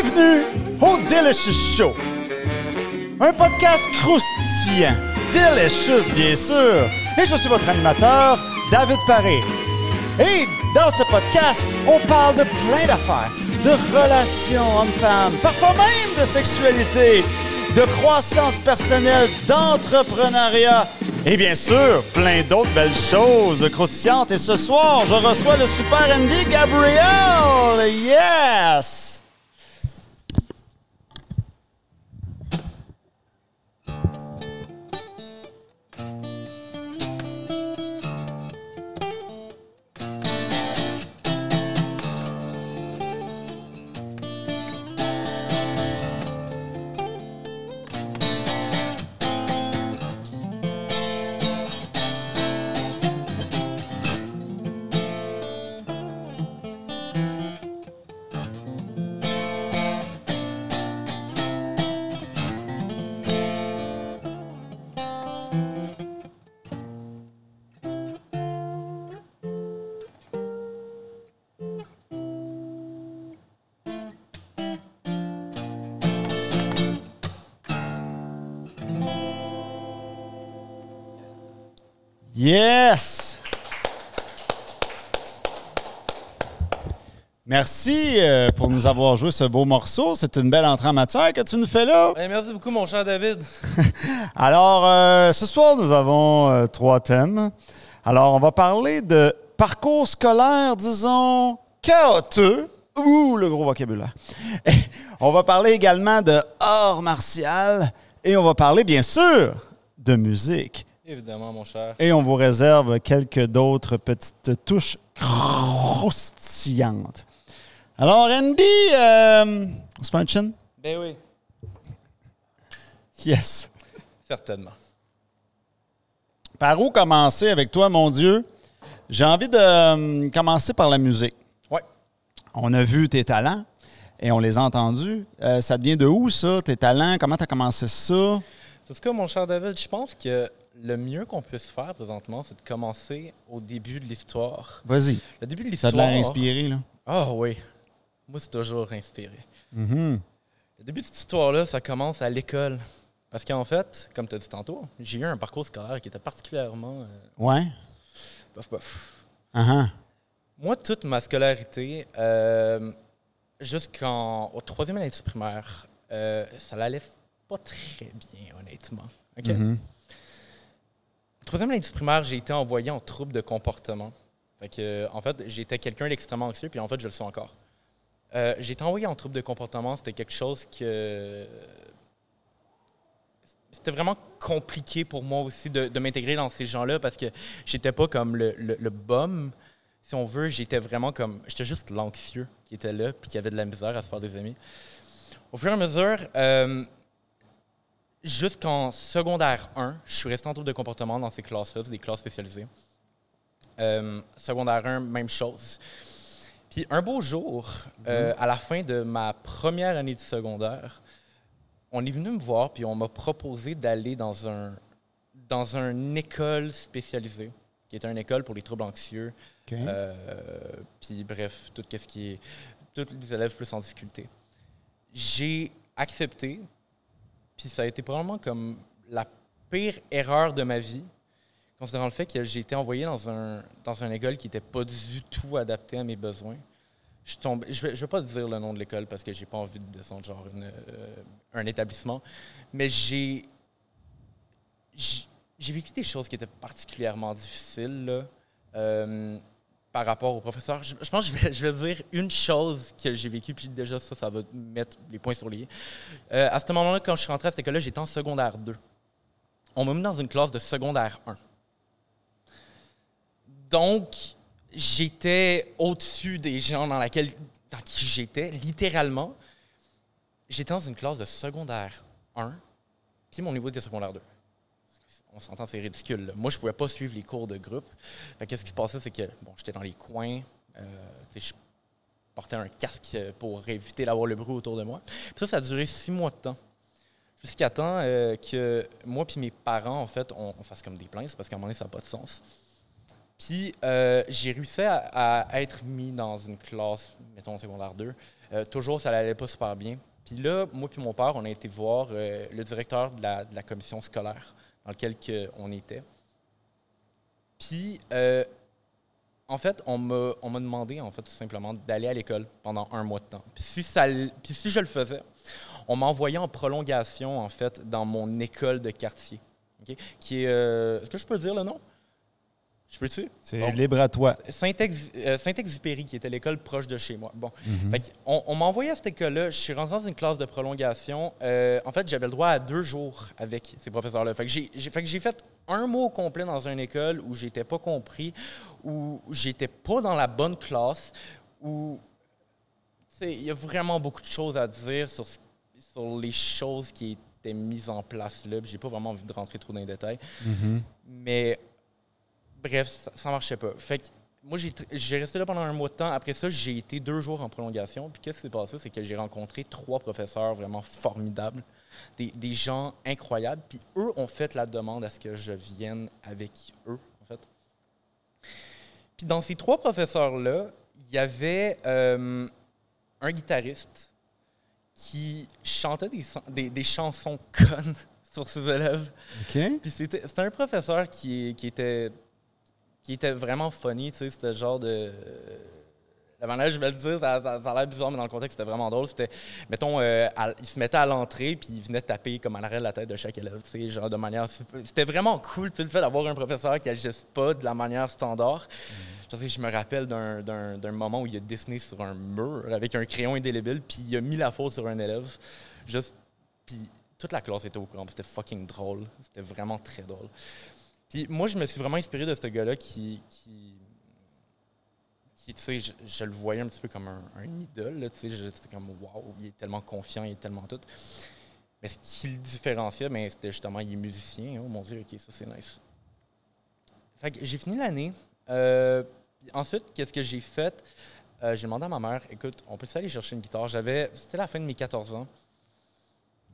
Bienvenue au Delicious Show. Un podcast croustillant. Delicious, bien sûr. Et je suis votre animateur, David Paré. Et dans ce podcast, on parle de plein d'affaires. De relations hommes-femmes, parfois même de sexualité, de croissance personnelle, d'entrepreneuriat et bien sûr, plein d'autres belles choses croustillantes. Et ce soir, je reçois le super Andy Gabriel. Yes! Yes! Merci euh, pour nous avoir joué ce beau morceau. C'est une belle entrée en matière que tu nous fais là. merci beaucoup, mon cher David. Alors, euh, ce soir, nous avons euh, trois thèmes. Alors, on va parler de parcours scolaire, disons, chaotique. Ouh, le gros vocabulaire. on va parler également de art martial et on va parler, bien sûr, de musique. Évidemment, mon cher. Et on vous réserve quelques d'autres petites touches croustillantes. Alors, Andy, euh, on se fait un chin? Ben oui. Yes. Certainement. Par où commencer avec toi, mon Dieu? J'ai envie de euh, commencer par la musique. Oui. On a vu tes talents et on les a entendus. Euh, ça vient de où, ça, tes talents? Comment tu as commencé ça? C'est ce que, mon cher David, je pense que le mieux qu'on puisse faire présentement, c'est de commencer au début de l'histoire. Vas-y. Le début de l'histoire. Ça a l'air inspiré, là. Ah oui. Moi, c'est toujours inspiré. Mm-hmm. Le début de cette histoire-là, ça commence à l'école. Parce qu'en fait, comme tu as dit tantôt, j'ai eu un parcours scolaire qui était particulièrement. Euh, ouais. Bof, bof. Uh-huh. Moi, toute ma scolarité, euh, jusqu'au troisième année du primaire, euh, ça l'allait pas très bien, honnêtement. OK? Mm-hmm troisième année du primaire, j'ai été envoyé en trouble de comportement. Que, en fait, j'étais quelqu'un d'extrêmement anxieux, puis en fait, je le suis encore. Euh, j'ai été envoyé en trouble de comportement, c'était quelque chose que. C'était vraiment compliqué pour moi aussi de, m'intégrer dans ces gens-là parce que j'étais pas comme le, le, bum, si on veut, j'étais vraiment comme. J'étais juste l'anxieux qui était là, puis qui avait de la misère à se faire des amis. Au fur et à mesure, euh, jusqu'en secondaire 1, je suis resté en trouble de comportement dans ces classes-là, des classes spécialisées. Euh, secondaire 1, même chose. Puis un beau jour, euh, à la fin de ma première année du secondaire, on est venu me voir puis on m'a proposé d'aller dans un dans une école spécialisée, qui est une école pour les troubles anxieux. Euh, puis bref, tout ce qui est tous les élèves plus en difficulté. J'ai accepté puis ça a été probablement comme la pire erreur de ma vie, considérant le fait que j'ai été envoyé dans un dans une école qui n'était pas du tout adaptée à mes besoins. Je tombe, je vais, vais pas dire le nom de l'école parce que j'ai pas envie de descendre genre euh, un établissement, mais j'ai j'ai vécu des choses qui étaient particulièrement difficiles. Là. Euh, par rapport au professeur. Je, pense que je vais, dire une chose que j'ai vécue, puis déjà ça, ça va mettre les points sur les i. Euh, à ce moment-là, quand je suis rentré à cette école-là, j'étais en secondaire 2. On m'a mis dans une classe de secondaire 1. Donc, j'étais au-dessus des gens dans, laquelle, dans qui j'étais, littéralement. J'étais dans une classe de secondaire 1, puis mon niveau était secondaire 2 on s'entend, c'est ridicule. Moi, je ne pouvais pas suivre les cours de groupe. Qu'est-ce qui se passait, c'est que bon, j'étais dans les coins, euh, je portais un casque pour éviter d'avoir le bruit autour de moi. Puis ça, ça a duré six mois de temps. Jusqu'à temps euh, que moi et mes parents, en fait, on, fasse comme des plaintes, parce qu'à un moment donné, ça n'a pas de sens. Puis euh, j'ai réussi à, être mis dans une classe, mettons secondaire 2. Euh, toujours, ça n'allait pas super bien. Puis là, moi puis mon père, on a été voir euh, le directeur de la commission scolaire dans que on était. Puis, euh, en fait, on m'a on m'a demandé, en fait, tout simplement, d'aller à l'école pendant un mois de temps. Puis si, ça, puis si je le faisais, on m'a envoyé en prolongation, en fait, dans mon école de quartier. OK? Qui est... euh, Est-ce que je peux dire le nom? Je peux-tu? C'est Bon. libre à toi. Euh, Saint-Exupéry, qui était l'école proche de chez moi. Bon. Mhm. Fait on on m'a envoyé à cette école-là. Je suis rentré dans une classe de prolongation. Euh, en fait, j'avais le droit à deux jours avec ces professeurs-là. Fait que j'ai fait un au complet dans une école où j'étais pas compris, où j'étais pas dans la bonne classe, où il y a vraiment beaucoup de choses à dire sur, les choses qui étaient mises en place là. J'ai pas vraiment envie de rentrer trop dans les détails. Mhm. Mais bref, ça, ça marchait pas. Fait que moi, j'ai resté là pendant un mois de temps. Après ça, j'ai été deux jours en prolongation. Puis qu'est-ce qui s'est passé? C'est que j'ai rencontré trois professeurs vraiment formidables, des, des gens incroyables. Puis eux ont fait la demande à ce que je vienne avec eux, en fait. Puis dans ces trois professeurs-là, il y avait euh, un guitariste qui chantait des, des- des chansons connes sur ses élèves. OK. Puis c'était c'était un professeur qui, qui était qui était vraiment funny, tu sais, c'était genre de la manière je vais le dire, ça, ça- ça a l'air bizarre, mais dans le contexte, c'était vraiment drôle. C'était, mettons, euh, à- il se mettait à l'entrée, puis il venait taper comme à l'arrêt de la tête de chaque élève, tu sais, genre de manière... C'était vraiment cool, tu sais, le fait d'avoir un professeur qui agisse pas de la manière standard. Je sais, je me rappelle d'un- d'un d'un moment où il a dessiné sur un mur avec un crayon indélébile, puis il a mis la faute sur un élève. Juste, puis toute la classe était au courant. C'était fucking drôle. C'était vraiment très drôle. Puis moi, je me suis vraiment inspiré de ce gars-là qui, qui, tu sais, je, le voyais un petit peu comme un, idole. Tu sais, c'était comme, waouh, il est tellement confiant, il est tellement tout. Mais ce qui le différenciait, ben, c'était justement, il est musicien. Oh mon Dieu, ok, ça c'est nice. Fait que j'ai fini l'année. Euh, ensuite, qu'est-ce que j'ai fait? Euh, j'ai demandé à ma mère, écoute, on peut aller chercher une guitare? J'avais, c'était la fin de mes 14 ans.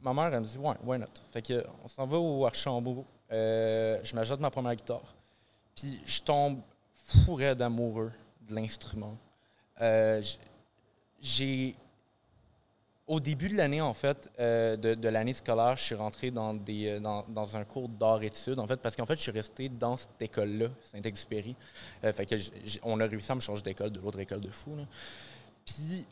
Ma mère, elle me dit, ouais, why not? Fait que, on s'en va au Archambault. Euh, je m'ajoute ma première guitare. Puis je tombe fou raide amoureux de l'instrument. Euh, j'ai. Au début de l'année, en fait, euh, de, de l'année scolaire, je suis rentré dans, des, dans, dans un cours d'art-études, en fait, parce qu'en fait, je suis resté dans cette école-là, Saint-Exupéry. Fait que on a réussi à me changer d'école de l'autre école de fou. là. Puis,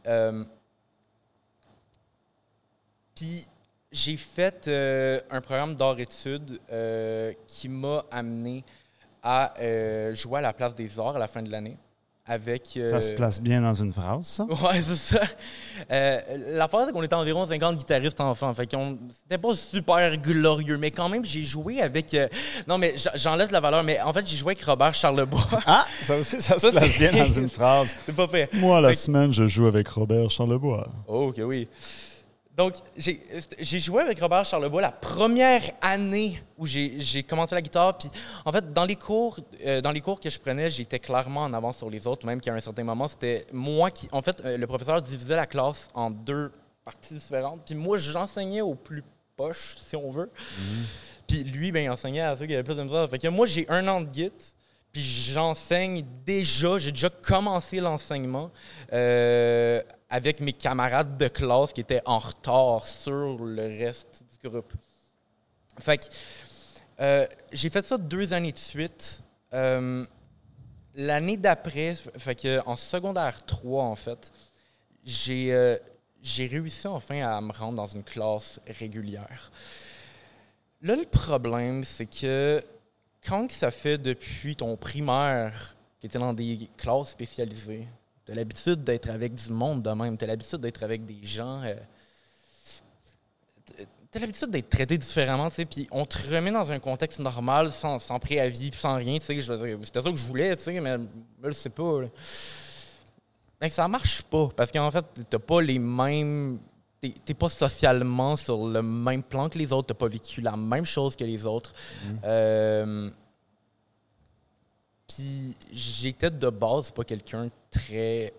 puis j'ai fait euh, un programme d'art-études euh, qui m'a amené à euh, jouer à la place des arts à la fin de l'année. Avec, Ça se place bien dans une phrase, ça? Ouais, c'est ça. Euh, L'affaire, c'est qu'on était environ 50 guitaristes enfants. Fait qu'on c'était pas super glorieux, mais quand même, j'ai joué avec. non, mais j'enlève la valeur, mais en fait, j'ai joué avec Robert Charlebois. Ah, ça aussi, ça se place bien dans une phrase. c'est pas fait. Moi, la Fait semaine, je joue avec Robert Charlebois. Oh, ok, oui. Donc, j'ai joué avec Robert Charlebois la première année où j'ai commencé la guitare. Puis, en fait, dans les cours, euh, dans les cours que je prenais, j'étais clairement en avance sur les autres, même qu'à un certain moment, c'était moi qui. En fait, euh, le professeur divisait la classe en deux parties différentes. Puis, moi, j'enseignais aux plus poches, si on veut. Puis, lui, ben, il enseignait à ceux qui avaient plus de misère. Fait que moi, j'ai un an de git. Puis j'enseigne déjà, j'ai déjà commencé l'enseignement euh, avec mes camarades de classe qui étaient en retard sur le reste du groupe. Fait que euh, j'ai fait ça deux années de suite. Euh, L'année d'après, fait que en secondaire 3, en fait, j'ai euh, j'ai réussi enfin à me rendre dans une classe régulière. Là, le problème, c'est que quand ça fait depuis ton primaire tu es dans des classes spécialisées, tu as l'habitude d'être avec du monde de même, tu as l'habitude d'être avec des gens. euh, tu as l'habitude d'être traité différemment, tu sais, puis on te remet dans un contexte normal, sans, sans préavis, sans rien, tu sais. C'était ça que je voulais, tu sais, mais je le sais pas. là. Ben, ça marche pas, parce qu'en fait, t'as pas les mêmes. T'es pas socialement sur le même plan que les autres, t'as pas vécu la même chose que les autres. Euh, Puis j'étais de base pas quelqu'un très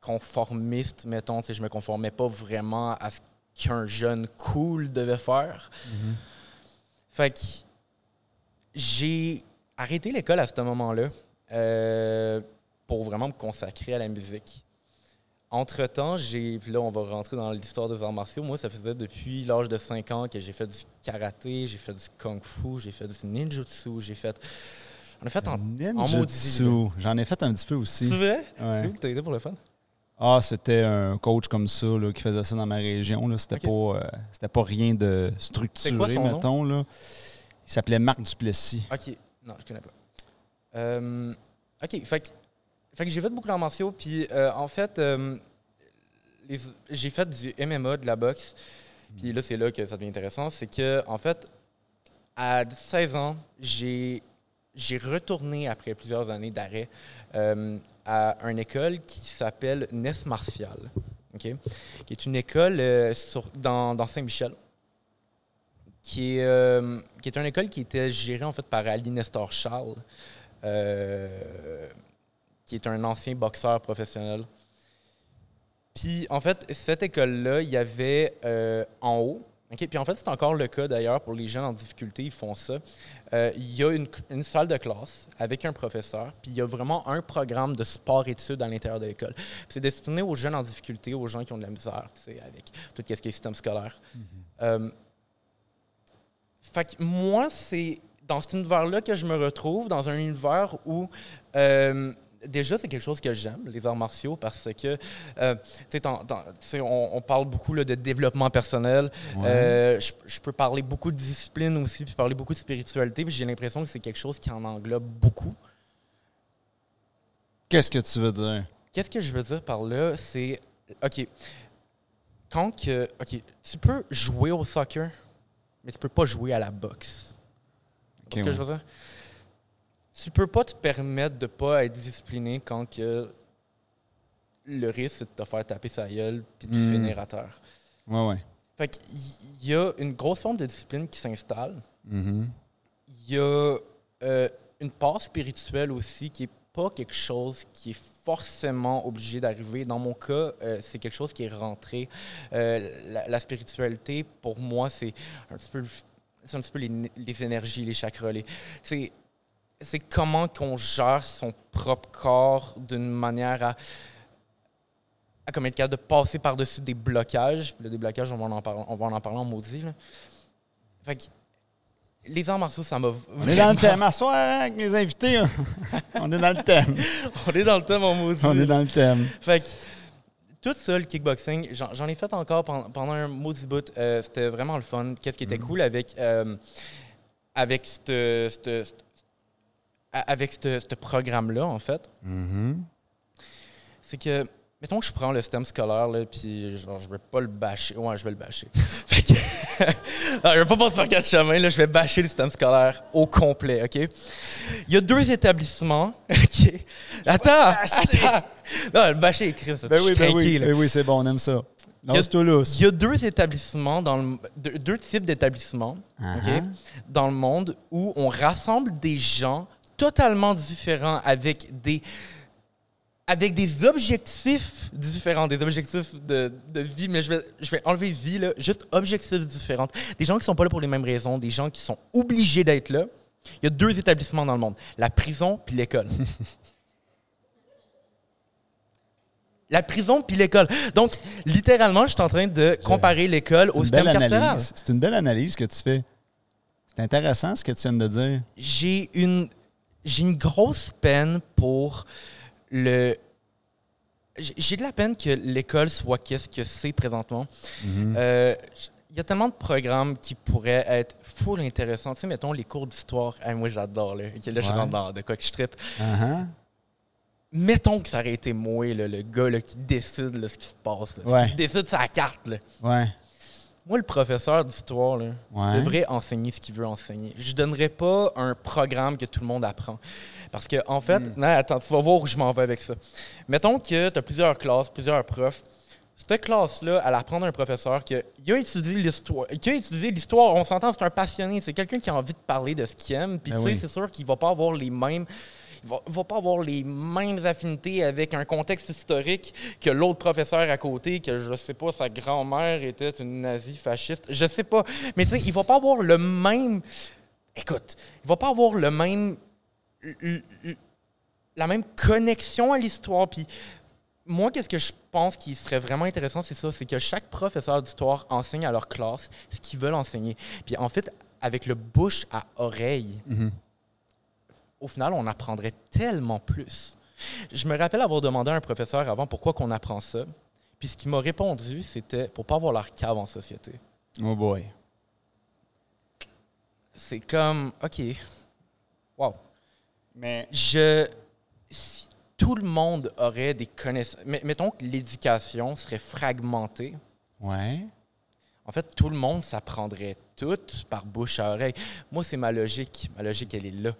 conformiste, mettons. Je me conformais pas vraiment à ce qu'un jeune cool devait faire. Fait que j'ai arrêté l'école à ce moment-là. euh, pour vraiment me consacrer à la musique. Entre-temps, j'ai. Puis là, on va rentrer dans l'histoire des arts martiaux. Moi, ça faisait depuis l'âge de 5 ans que j'ai fait du karaté, j'ai fait du kung-fu, j'ai fait du ninjutsu, j'ai fait. On a fait en, en. J'en ai fait un petit peu aussi. C'est vrai? Ouais. C'est où que t'as été pour le fun? Ah, c'était un coach comme ça là, qui faisait ça dans ma région. C'était pas, euh, c'était pas rien de structuré, quoi mettons. Là. Il s'appelait Marc Duplessis. OK. Non, je connais pas. Euh, OK. Fait que, fait que j'ai fait beaucoup d'arts martiaux. Puis, euh, en fait, j'ai fait du MMA, de la boxe. Puis là, c'est là que ça devient intéressant. C'est que, en fait, à 16 ans, j'ai j'ai retourné après plusieurs années d'arrêt euh, à une école qui s'appelle Nef Martial, qui est une école euh, dans, Saint-Michel, qui est, euh, qui est une école qui était gérée en fait par Ali Nestor Charles, qui est un ancien boxeur professionnel. Puis en fait, cette école-là, il y avait en haut, OK? Puis en fait, c'est encore le cas d'ailleurs pour les jeunes en difficulté, ils font ça. Euh, il y a une, une salle de classe avec un professeur, puis il y a vraiment un programme de sport-études à l'intérieur de l'école. C'est destiné aux jeunes en difficulté, aux gens qui ont de la misère, tu sais, avec tout ce qui est système scolaire. Euh, fait que moi, c'est dans cet univers-là que je me retrouve, dans un univers où euh, déjà c'est quelque chose que j'aime, les arts martiaux, parce que euh, tu sais, on, on parle beaucoup là, de développement personnel. Ouais. Euh, je, je peux parler beaucoup de discipline aussi, puis parler beaucoup de spiritualité, puis j'ai l'impression que c'est quelque chose qui en englobe beaucoup. Qu'est-ce que tu veux dire? Qu'est-ce que je veux dire par là, c'est OK. Quand que OK, tu peux jouer au soccer, mais tu peux pas jouer à la boxe. Ok, C'est ce que je veux dire? Tu peux pas te permettre de pas être discipliné quand que le risque c'est de te faire taper sa gueule puis de Mm. finir à terre. Ouais, ouais. Fait qu'il y a une grosse forme de discipline qui s'installe. Mhm. Il y a euh, une part spirituelle aussi qui est pas quelque chose qui est forcément obligé d'arriver. Dans mon cas, euh, c'est quelque chose qui est rentré. Euh, la, la spiritualité, pour moi, c'est un petit peu, un petit peu les, les énergies, les chakras. les- c'est, c'est comment qu'on gère son propre corps d'une manière à, à comme être capable de passer par-dessus des blocages. Puis là, des blocages, on va en parler, on va en parler en maudit. là. Fait que les arts martiaux, ça m'a On est dans le thème. À soir, hein, avec mes invités, hein. on est dans le thème. On est dans le thème en maudit. On est dans le thème. Fait que, tout ça, le kickboxing, j'en ai fait encore pendant, pendant un maudit bout. Euh, C'était vraiment le fun. Qu'est-ce qui était cool avec, euh, avec ce avec ce- programme-là, en fait, Mhm. c'est que, mettons que je prends le système scolaire, là, puis genre, je vais pas le bâcher. Ouais, je vais le bâcher. fait que, je vais pas passer par quatre chemins, là, je vais bâcher le système scolaire au complet, OK? Il y a deux établissements, OK? Attends, attends! Non, le bâcher est écrit, ça, Ben oui, ben oui. Ben oui, c'est bon, on aime ça. Il y a- Lance-toi lousse. Il y a deux établissements, dans le, deux, deux types d'établissements Uh-huh. dans le monde où on rassemble des gens totalement différents avec des, avec des objectifs différents, des objectifs de, de vie, mais je vais, je vais enlever vie, là, juste objectifs différents. Des gens qui sont pas là pour les mêmes raisons, des gens qui sont obligés d'être là. Il y a deux établissements dans le monde, la prison puis l'école. La prison puis l'école. Donc, littéralement, je suis en train de comparer l'école au système carcéral. C'est une belle analyse que tu fais. C'est intéressant ce que tu viens de dire. j'ai une j'ai une grosse peine pour le j'ai de la peine que l'école soit qu'est-ce que c'est présentement. Mhm. Euh, Il y a tellement de programmes qui pourraient être full intéressants. Tu sais, mettons les cours d'histoire. Ah, moi, j'adore. Là, là je Ouais. rentre dans de quoi que je trippe. Uh-huh. Mettons que ça aurait été moi, là, le gars là, qui décide là, ce qui se passe. Là, Ouais. Qui décide sa carte. Là. Ouais. Moi, le professeur d'histoire, Ouais. devrait enseigner ce qu'il veut enseigner. Je ne donnerais pas un programme que tout le monde apprend. Parce que, en fait, non, attends, tu vas voir où je m'en vais avec ça. Mettons que tu as plusieurs classes, plusieurs profs. Cette classe-là, elle apprend d'un professeur qui a, il a étudié l'histoire. Qui a étudié l'histoire, on s'entend, c'est un passionné. C'est quelqu'un qui a envie de parler de ce qu'il aime. Puis, Ben tu sais, oui. c'est sûr qu'il va pas avoir les mêmes. Il va, va pas avoir les mêmes affinités avec un contexte historique que l'autre professeur à côté, que je sais pas, sa grand-mère était une nazie fasciste. Je sais pas. Mais tu sais, il va pas avoir le même. Écoute, il va pas avoir le même. la même connexion à l'histoire. Puis moi, qu'est-ce que je pense qui serait vraiment intéressant, c'est ça, c'est que chaque professeur d'histoire enseigne à leur classe ce qu'ils veulent enseigner. Puis en fait, avec le bouche à oreille, au final, on apprendrait tellement plus. Je me rappelle avoir demandé à un professeur avant pourquoi qu'on apprend ça. Puis ce qu'il m'a répondu, c'était pour pas avoir leur cave en société. Oh boy. C'est comme, OK, wow. Mais Je, si tout le monde aurait des connaissances, mettons que l'éducation serait fragmentée, ouais. en fait, tout le monde s'apprendrait tout par bouche à oreille. Moi, c'est ma logique. Ma logique, elle est là.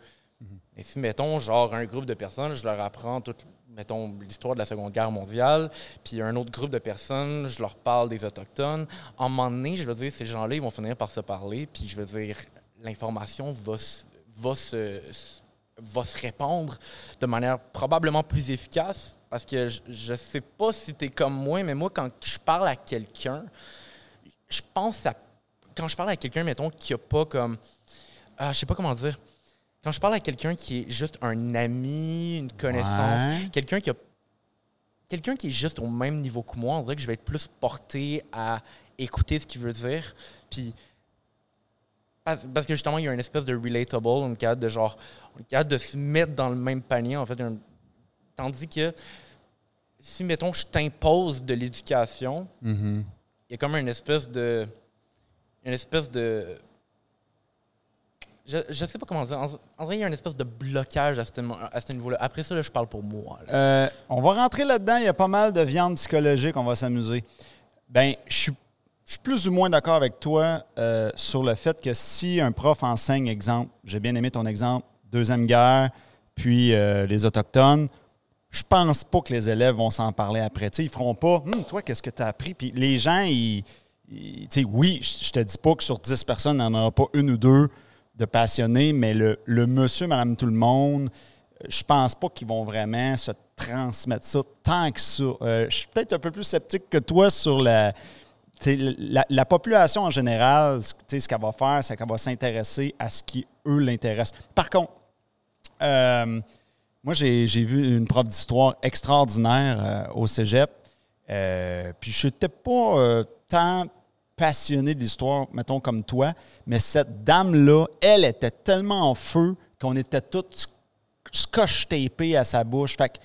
Et si, mettons, genre, un groupe de personnes, je leur apprends toute, mettons, l'histoire de la Seconde Guerre mondiale, puis un autre groupe de personnes, je leur parle des Autochtones, en un moment je veux dire, ces gens-là, ils vont finir par se parler, puis je veux dire, l'information va, va, se, va se répandre de manière probablement plus efficace, parce que je, je sais pas si tu es comme moi, mais moi, quand je parle à quelqu'un, je pense à. Quand je parle à quelqu'un, mettons, qui a pas comme. Ah, je sais pas comment dire. Quand je parle à quelqu'un qui est juste un ami, une connaissance, Ouais. quelqu'un qui a. Quelqu'un qui est juste au même niveau que moi, on dirait que je vais être plus porté à écouter ce qu'il veut dire. Puis. Parce, que justement, il y a une espèce de relatable, une cadre de genre. Une cadre de se mettre dans le même panier, en fait. un- tandis que. Si, mettons, je t'impose de l'éducation, Mhm. il y a comme une espèce de. Une espèce de. Je, je sais pas comment dire. En, vrai, il y a une espèce de blocage à ce, niveau-là. Après ça, là, je parle pour moi. Euh, on va rentrer là-dedans. Il y a pas mal de viande psychologique. On va s'amuser. Ben, je suis, plus ou moins d'accord avec toi euh, sur le fait que si un prof enseigne, exemple, j'ai bien aimé ton exemple, Deuxième Guerre, puis euh, les Autochtones, je pense pas que les élèves vont s'en parler après. Tu sais, ils feront pas Hum, toi, qu'est-ce que tu as appris? Puis les gens, ils. ils- oui, je te dis pas que sur 10 personnes, il n'y en aura pas une ou deux de passionnés, mais le, monsieur, madame, tout le monde, je pense pas qu'ils vont vraiment se transmettre ça tant que ça. Euh, je suis peut-être un peu plus sceptique que toi sur la, la, la population en général. ce- qu'elle va faire, c'est qu'elle va s'intéresser à ce qui, eux, l'intéresse. Par contre, euh, moi, j'ai vu une prof d'histoire extraordinaire euh, au cégep. Puis je n'étais pas tant passionné de l'histoire, mettons, comme toi, mais cette dame-là, elle était tellement en feu qu'on était tous scotch-tapés à sa bouche. Fait que,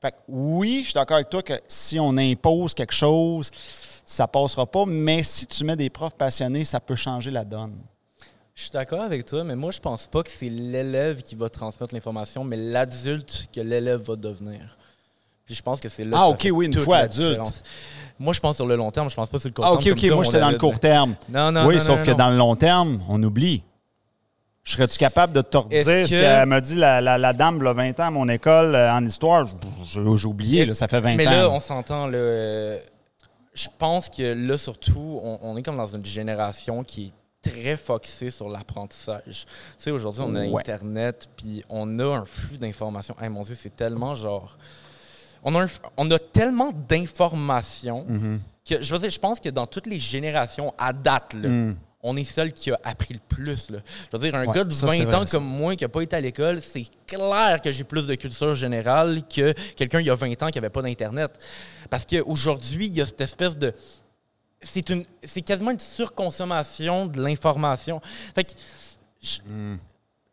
fait que oui, je suis d'accord avec toi que si on impose quelque chose, ça passera pas, mais si tu mets des profs passionnés, ça peut changer la donne. Je suis d'accord avec toi, mais moi, je pense pas que c'est l'élève qui va transmettre l'information, mais l'adulte que l'élève va devenir. Puis je pense que c'est là. Ah, ok, oui, une fois adulte. Moi, je pense sur le long terme, je pense pas sur le court Ah, terme. OK, OK, moi, j'étais dans le court terme. Non, non, oui, sauf que dans le long terme, on oublie. Serais-tu capable de te redire ce que- qu'elle m'a dit la, dame, il 20 ans à mon école euh, en histoire? J'ai oublié, ça fait 20 Mais ans. là, on s'entend. là, euh, Je pense que là, surtout, on, on est comme dans une génération qui est très focusée sur l'apprentissage. Tu sais, aujourd'hui, on a Ouais. Internet, puis on a un flux d'informations. Hey, mon Dieu, c'est tellement genre. On a, on tellement d'informations Mhm. que, je veux dire, je pense que dans toutes les générations à date, là, Mm. on est celle qui a appris le plus. Là. Je veux dire, un Ouais, gars de ça, 20 c'est vrai, ans ça. comme moi qui n'a pas été à l'école, c'est clair que j'ai plus de culture générale que quelqu'un il y a 20 ans qui n'avait pas d'Internet. Parce qu'aujourd'hui, il y a cette espèce de. C'est, quasiment une surconsommation de l'information. Fait que. je- Mm.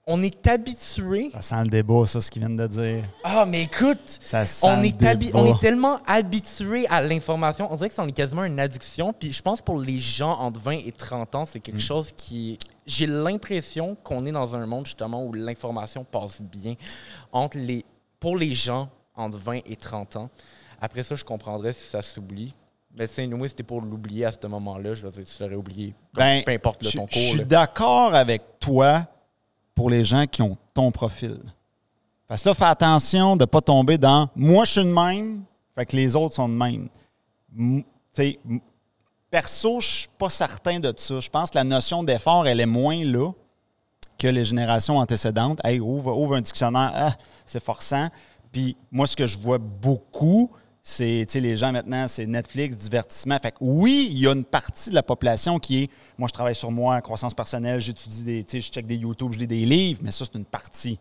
On est habitué. Ça sent le débat, ça, ce qu'ils viennent de dire. Ah, mais écoute! Ça sent On le est, habi- on est tellement habitué à l'information. On dirait que c'en est quasiment une addiction. Puis je pense pour les gens entre 20 et 30 ans, c'est quelque Mm. chose qui. J'ai l'impression qu'on est dans un monde justement où l'information passe bien entre les, pour les gens entre 20 et 30 ans. Après ça, je comprendrais si ça s'oublie. Mais sais, nous, c'était pour l'oublier à ce moment-là. Je veux dire, tu l'aurais oublié. Comme Ben, peu importe là, Je ton je suis cours. d'accord avec toi pour les gens qui ont ton profil. Parce là, fais attention de ne pas tomber dans moi, je suis de même, fait que les autres sont de même. Perso, je suis pas certain de ça. Je pense que la notion d'effort, elle est moins là que les générations antécédentes. Hey, ouvre, ouvre un dictionnaire, ah, c'est forçant. Puis moi, ce que je vois beaucoup, c'est, tu sais, les gens maintenant, c'est Netflix, divertissement. Fait que oui, il y a une partie de la population qui est, moi, je travaille sur moi, croissance personnelle, j'étudie des, tu sais, je check des YouTube, je lis des livres, mais ça, c'est une partie.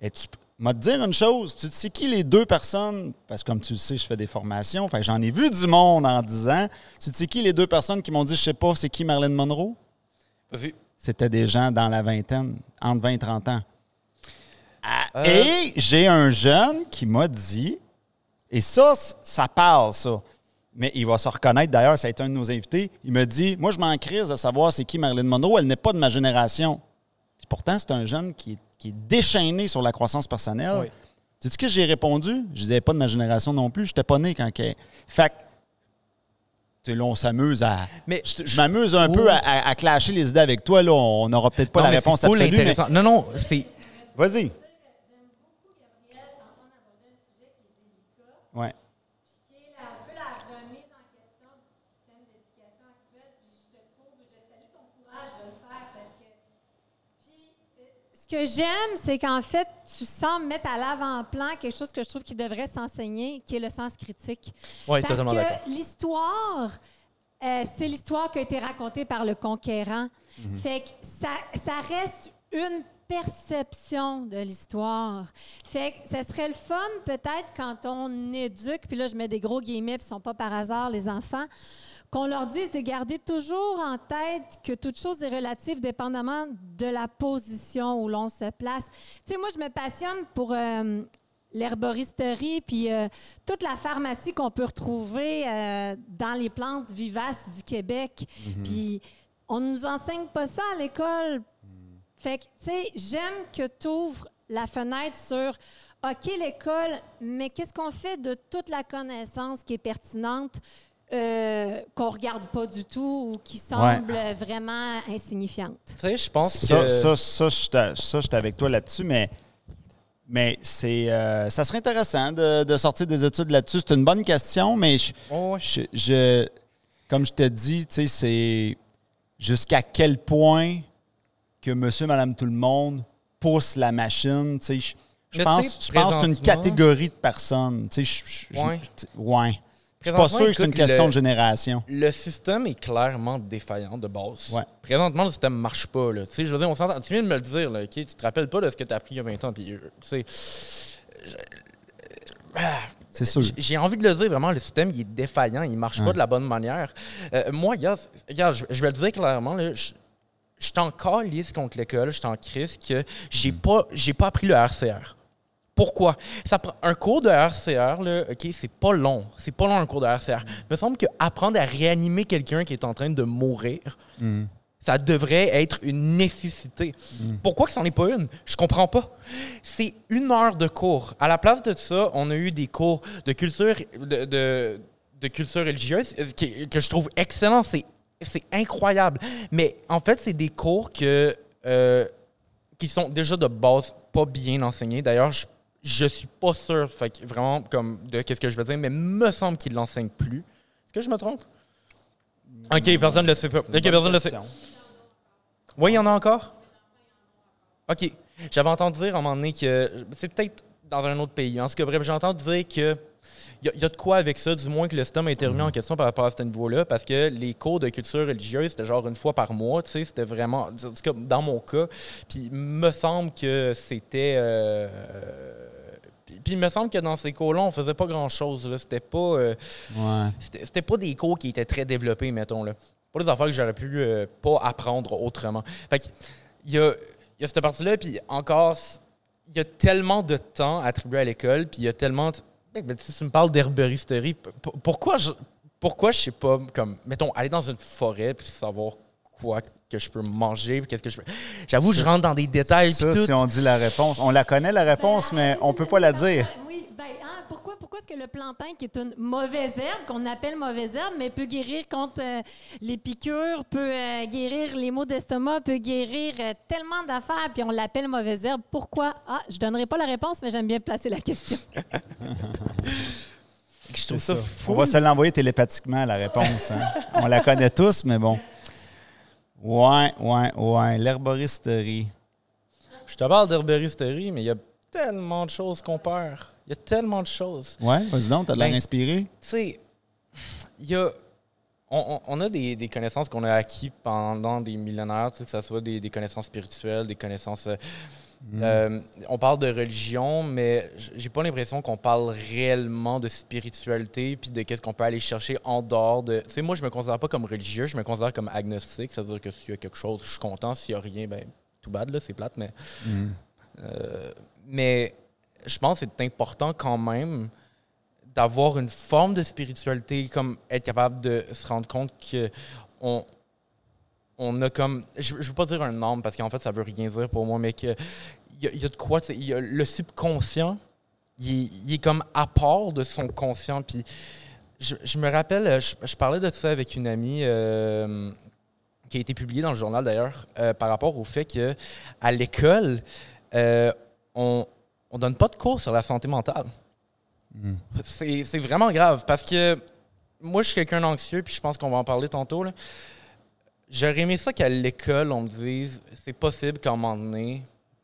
Et tu- m'a te dire une chose. Tu sais qui les deux personnes, parce que comme tu le sais, je fais des formations, fait que j'en ai vu du monde en 10 ans. Tu sais qui les deux personnes qui m'ont dit, je sais pas, c'est qui Marilyn Monroe? Vas-y. C'était des gens dans la vingtaine, entre 20 et 30 ans. Euh, Et j'ai un jeune qui m'a dit, et ça, ça parle, ça. Mais il va se reconnaître, d'ailleurs, ça a été un de nos invités. Il me dit Moi, je m'en crise de savoir c'est qui Marilyn Monroe. Elle n'est pas de ma génération. Puis pourtant, c'est un jeune qui est, qui est déchaîné sur la croissance personnelle. Oui. Tu sais ce que j'ai répondu? Je disais pas de ma génération non plus. Je n'étais pas né quand. qu'elle- Fait que, tu sais, là, on s'amuse à. Mais je je m'amuse un peu à, à- à clasher les idées avec toi. Là, on n'aura peut-être pas Non, la réponse absolue. mais- intéressant. Non, non, c'est. Vas-y. Ouais. qui est un peu la remise en question du système d'éducation actuel. Puis je te trouve, je salue ton courage de le faire parce que. Puis, euh, ce que j'aime, c'est qu'en fait, tu sembles mettre à l'avant-plan quelque chose que je trouve qui devrait s'enseigner, qui est le sens critique. Oui, Parce totalement d'accord. que l'histoire, euh, c'est l'histoire qui a été racontée par le conquérant. Fait que ça, ça reste une perception de l'histoire. Fait que ça serait le fun peut-être quand on éduque, puis là je mets des gros guillemets, puis ils sont pas par hasard les enfants, qu'on leur dise de garder toujours en tête que toute chose est relative dépendamment de la position où l'on se place. Tu sais, moi je me passionne pour euh, l'herboristerie, puis euh, toute la pharmacie qu'on peut retrouver euh, dans les plantes vivaces du Québec. Puis on nous enseigne pas ça à l'école. Fait que, tu sais, j'aime que tu ouvres la fenêtre sur OK, l'école, mais qu'est-ce qu'on fait de toute la connaissance qui est pertinente, euh, qu'on regarde pas du tout ou qui semble vraiment insignifiante? Tu sais, je pense Ça, que. ça, ça, je suis- ça, je suis avec toi là-dessus, mais, mais c'est, euh, ça serait intéressant de, de sortir des études là-dessus. C'est une bonne question, mais je, Oh, ouais. je- je- comme je te dis, tu sais, c'est jusqu'à quel point que monsieur, madame, tout le monde pousse la machine. tu sais, Je, je pense, je pense que c'est une catégorie de personnes. tu sais, je- je- Ouais. ouais. Je suis pas sûr que c'est une question le- de génération. Le système est clairement défaillant de base. Ouais. Présentement, le système marche pas. Là. Tu sais, je veux dire, on s'entend. Tu viens de me le dire, là, ok? Tu te rappelles pas de ce que tu as appris il y a 20 ans. Puis, euh, tu sais, C'est sûr. J'ai envie de le dire, vraiment, le système, il est défaillant, il marche Ouais. pas de la bonne manière. Euh, moi, regarde, regarde, je, je vais le dire clairement, là, je, je suis encore lisse contre l'école, je suis en crise que j'ai pas, j'ai pas appris le RCR. Pourquoi? Ça prend un cours de RCR, là, OK, c'est pas long. C'est pas long un cours de RCR. Il me semble qu'apprendre à réanimer quelqu'un qui est en train de mourir, ça devrait être une nécessité. Pourquoi que c'en est pas une? Je comprends pas. C'est une heure de cours. À la place de ça, on a eu des cours de culture, de, de- de culture religieuse euh, que je trouve excellent. C'est, c'est incroyable. Mais en fait, c'est des cours que, euh, qui sont déjà de base pas bien enseignés. D'ailleurs, je, je suis pas sûr fait que vraiment comme de qu'est-ce que je veux dire, mais me semble qu'ils l'enseignent plus. Est-ce que je me trompe? Ok, personne ne le sait pas. Ok, personne le sait. Oui, il y en a encore? OK. J'avais entendu dire à un moment donné que. C'est peut-être dans un autre pays. En tout cas, bref, j'ai entendu dire que. Il y, y a de quoi avec ça, du moins que le système a été remis en question par rapport à ce niveau-là, parce que les cours de culture religieuse, c'était genre une fois par mois, tu sais, c'était vraiment, en tout cas, dans mon cas, puis me semble que c'était... euh, puis, il me semble que dans ces cours-là, on faisait pas grand-chose, c'était pas... euh, Ouais. c'était pas des cours qui étaient très développés, mettons. Là. Pas des affaires que j'aurais pu euh, pas apprendre autrement. Fait que, il y a, il y a cette partie-là, puis encore, il y a tellement de temps attribué à l'école, puis il y a tellement. Ben, si tu me parles d'herboristerie, pourquoi je, pourquoi je sais pas, comme, mettons, aller dans une forêt, puis savoir quoi que je peux manger, puis qu'est-ce que je peux. J'avoue, je rentre dans des détails, Ça, tout. si on dit la réponse, on la connaît la réponse, mais on peut pas la dire. Pourquoi est-ce que le plantain, qui est une mauvaise herbe, qu'on appelle mauvaise herbe, mais peut guérir contre euh, les piqûres, peut euh, guérir les maux d'estomac, peut guérir euh, tellement d'affaires, puis on l'appelle mauvaise herbe. Pourquoi? Ah, je donnerai pas la réponse, mais j'aime bien placer la question. Je trouve ça fou. On va se l'envoyer télépathiquement, la réponse. hein. On la connaît tous, mais bon. Ouais, ouais, ouais. L'herboristerie. Je te parle d'herboristerie, mais il y a tellement de choses qu'on perd. Il y a tellement de choses. Ouais, vas-y donc, t'as de l'air Ben, inspiré. Tu sais, il y a. On, on- on a des, des connaissances qu'on a acquises pendant des millénaires, tu sais, que ce soit des, des connaissances spirituelles, des connaissances euh, Euh, on parle de religion, mais j'ai pas l'impression qu'on parle réellement de spiritualité puis de qu'est-ce qu'on peut aller chercher en dehors de. Tu sais, moi, je me considère pas comme religieux, je me considère comme agnostique. Ça veut dire que s'il y a quelque chose, je suis content. S'il y a rien, ben, tout bad, là, c'est plate, mais. Euh, mais je pense que c'est important quand même d'avoir une forme de spiritualité, comme être capable de se rendre compte que on, a comme. Je, je veux pas dire un nombre parce qu'en fait, ça veut rien dire pour moi, mais que il y, y a de quoi, y a le subconscient, il est, comme à part de son conscient. Puis je, me rappelle, euh, je, parlais de ça avec une amie euh, qui a été publiée dans le journal d'ailleurs, euh, par rapport au fait que à l'école, on on donne pas de cours sur la santé mentale. C'est c'est vraiment grave parce que moi, je suis quelqu'un d'anxieux, puis je pense qu'on va en parler tantôt. J'aurais aimé ça qu'à l'école, on me dise c'est possible qu'à un moment donné,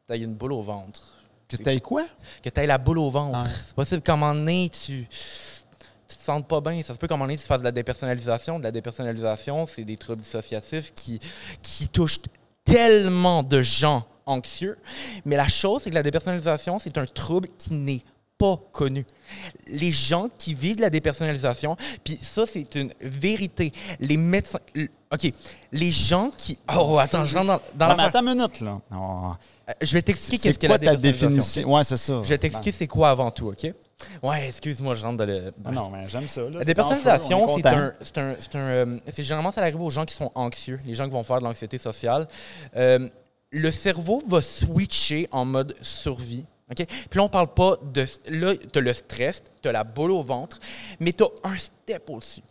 tu une boule au ventre. Que t'ailles quoi? Que tu la boule au ventre. Ah. C'est possible qu'à un moment donné, tu, tu te sentes pas bien. Ça se peut qu'à un moment donné, tu fasses de la dépersonnalisation. De la dépersonnalisation, c'est des troubles dissociatifs qui, qui touchent tellement de gens anxieux. Mais la chose, c'est que la dépersonnalisation, c'est un trouble qui n'est pas connu. Les gens qui vivent de la dépersonnalisation, puis ça, c'est une vérité. Les médecins. OK. Les gens qui. Oh, attends, je rentre dans, dans Non, l'affaire. attends une minute, là. Oh. Euh, Je vais t'expliquer qu'est-ce qu'est quoi la dépersonnalisation? définition? Ouais, c'est ça. Je vais t'expliquer c'est quoi avant tout, OK? Ouais, excuse-moi, je rentre dans le. Ah non, mais j'aime ça. Là. La dépersonnalisation, On est c'est un, c'est un, c'est un, euh, généralement ça arrive aux gens qui sont anxieux, les gens qui vont faire de l'anxiété sociale. Euh, le cerveau va switcher en mode survie. OK? Puis là, on parle pas de. Là, tu as le stress, tu as la boule au ventre, mais tu as un step au-dessus.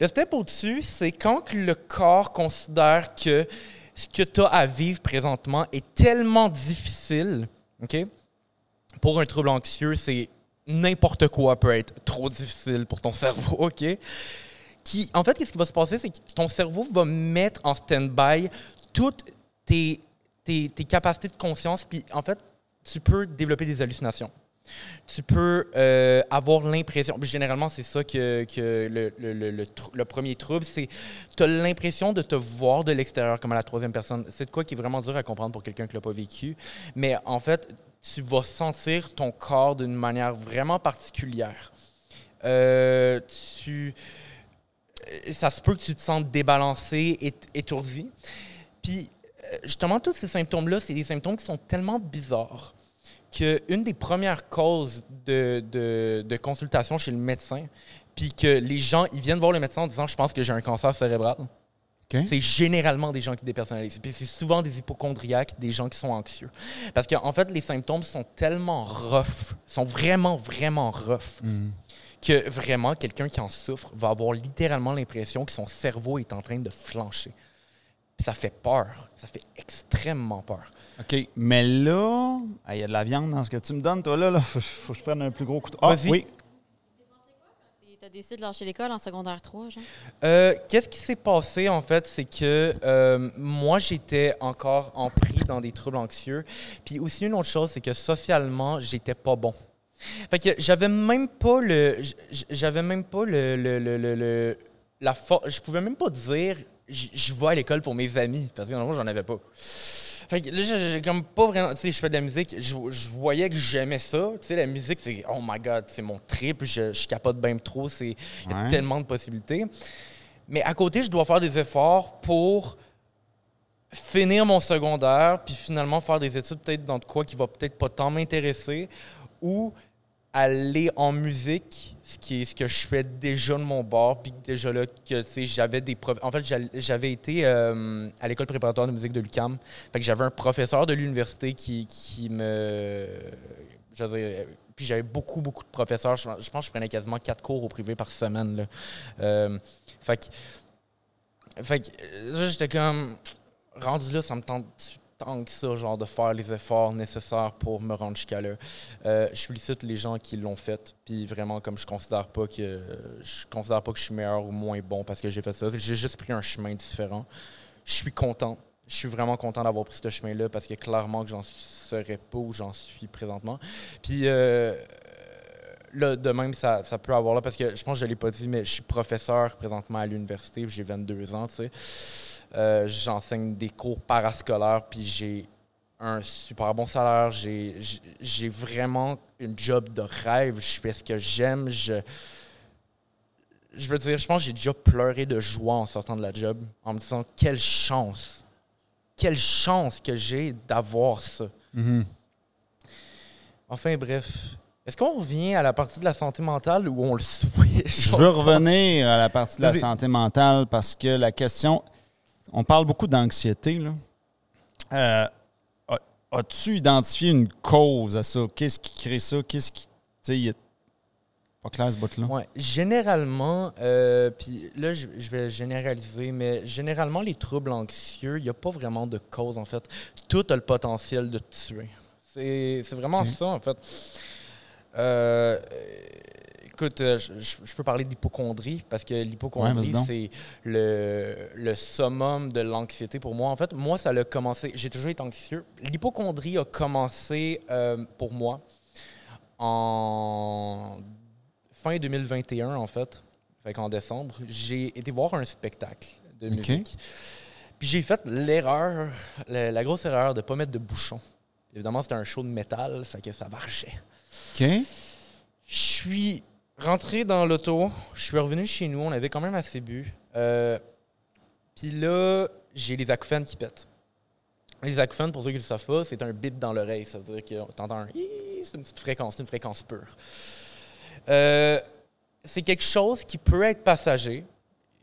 Le step au-dessus, c'est quand le corps considère que ce que tu as à vivre présentement est tellement difficile, OK? Pour un trouble anxieux, c'est n'importe quoi peut être trop difficile pour ton cerveau, OK? Qui, en fait, qu'est-ce qui va se passer, c'est que ton cerveau va mettre en stand-by toutes tes, tes, capacités de conscience, puis en fait, tu peux développer des hallucinations. Tu peux euh, avoir l'impression, généralement c'est ça que, le, premier trouble, c'est tu as l'impression de te voir de l'extérieur comme à la troisième personne. C'est de quoi qui est vraiment dur à comprendre pour quelqu'un qui l'a pas vécu, mais en fait, tu vas sentir ton corps d'une manière vraiment particulière. Euh, euh, ça se peut que tu te sentes débalancé, étourdi. Puis, justement, tous ces symptômes-là, c'est des symptômes qui sont tellement bizarres qu'une des premières causes de, de, de consultation chez le médecin, puis que les gens, ils viennent voir le médecin en disant « je pense que j'ai un cancer cérébral », c'est généralement des gens qui dépersonnalisent. Puis c'est souvent des hypochondriaques, des gens qui sont anxieux. Parce qu'en fait, les symptômes sont tellement rough, sont vraiment, vraiment rough, que vraiment, quelqu'un qui en souffre va avoir littéralement l'impression que son cerveau est en train de flancher. Ça fait peur. Ça fait extrêmement peur. OK. Mais là, il y a de la viande dans ce que tu me donnes, toi, là. là. Faut, faut que je prenne un plus gros couteau. Ah, Vas-y. oui. Tu as décidé de lâcher l'école en secondaire 3, genre? Euh, Qu'est-ce qui s'est passé, en fait, c'est que euh, moi, j'étais encore en pris dans des troubles anxieux. Puis aussi, une autre chose, c'est que socialement, j'étais pas bon. Fait que j'avais même pas le. J'avais même pas le. le, le, le- le- la for- Je pouvais même pas dire je vais à l'école pour mes amis. Parce que en gros, j'en avais pas. Fait que là, j'ai comme pas vraiment. Tu sais, je fais de la musique, je, je voyais que j'aimais ça. Tu sais, la musique, c'est. Oh my god, c'est mon trip, je, je capote bien trop, c'est. Il y a Ouais. tellement de possibilités. Mais à côté, je dois faire des efforts pour finir mon secondaire, puis finalement faire des études peut-être dans de quoi qui va peut-être pas tant m'intéresser, ou aller en musique, ce qui ce que je fais déjà de mon bord, puis déjà là, que, j'avais des prof... En fait, j'avais été euh, à l'école préparatoire de musique de l'UQAM. Fait que j'avais un professeur de l'université qui, qui me... je veux dire, puis j'avais beaucoup, beaucoup de professeurs. Je, pense que je prenais quasiment quatre cours au privé par semaine. Là. Euh, fait que, fait que j'étais comme rendu là, ça me tente tant que ça, genre de faire les efforts nécessaires pour me rendre jusqu'à là. Euh, je félicite les gens qui l'ont fait, puis vraiment comme je considère pas que je considère pas que je suis meilleur ou moins bon parce que j'ai fait ça. J'ai juste pris un chemin différent. Je suis content. Je suis vraiment content d'avoir pris ce chemin-là parce que clairement que j'en serais pas où j'en suis présentement. Puis euh, là, de même, ça, ça peut avoir là, parce que je pense que je ne l'ai pas dit, mais je suis professeur présentement à l'université, j'ai 22 ans, tu sais. Euh, J'enseigne des cours parascolaires, puis j'ai un super bon salaire. J'ai vraiment une job de rêve. Je fais ce que j'aime. Je, je veux dire, je pense que j'ai déjà pleuré de joie en sortant de la job, en me disant quelle chance, quelle chance que j'ai d'avoir ça. Mhm. Enfin, bref. Est-ce qu'on revient à la partie de la santé mentale ou on le switch? Je veux revenir à la partie de la santé mentale parce que la question, on parle beaucoup d'anxiété. Euh, as- As-tu identifié une cause à ça? Qu'est-ce qui crée ça? Qu'est-ce qui. Tu sais, pas clair ce bout-là. Ouais, généralement, euh, puis là, je, je vais généraliser, mais généralement, les troubles anxieux, il n'y a pas vraiment de cause, en fait. Tout a le potentiel de te tuer. C'est c'est vraiment ça, en fait. Euh, écoute, euh, je, peux parler d'hypochondrie, parce que l'hypochondrie, c'est le, le summum de l'anxiété pour moi. En fait, moi, ça a commencé, j'ai toujours été anxieux. L'hypochondrie a commencé euh, pour moi en fin 2021, en fait. Fait qu'en décembre, j'ai été voir un spectacle de musique. Puis j'ai fait l'erreur, la, la grosse erreur de ne pas mettre de bouchon. Évidemment, c'était un show de métal, fait que ça marchait. OK? Je suis rentré dans l'auto, je suis revenu chez nous, on avait quand même assez bu. Euh, Puis là, j'ai les acouphènes qui pètent. Les acouphènes, pour ceux qui ne le savent pas, c'est un bip dans l'oreille. Ça veut dire que tu entends un c'est une petite fréquence, c'est une fréquence pure. Euh, c'est quelque chose qui peut être passager,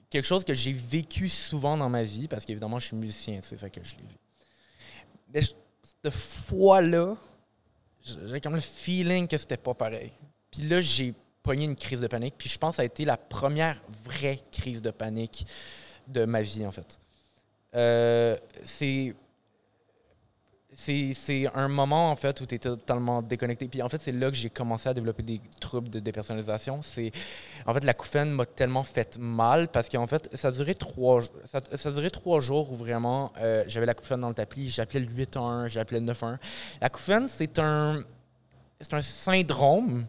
quelque chose que j'ai vécu souvent dans ma vie, parce qu'évidemment, je suis musicien, sais, fait que je l'ai vu. Mais cette fois-là, j'ai comme le feeling que c'était pas pareil. Puis là, j'ai pogné une crise de panique. Puis je pense que ça a été la première vraie crise de panique de ma vie, en fait. Euh, c'est. Un moment, en fait, où tu es totalement déconnecté. Puis en fait, c'est là que j'ai commencé à développer des troubles de dépersonnalisation. En fait, l'acouphène m'a tellement fait mal parce qu'en fait, ça durait trois, ça, ça durait trois jours où vraiment euh, j'avais l'acouphène dans le tapis. J'appelais le 811, j'appelais le 91. L'acouphène, c'est un, c'est un syndrome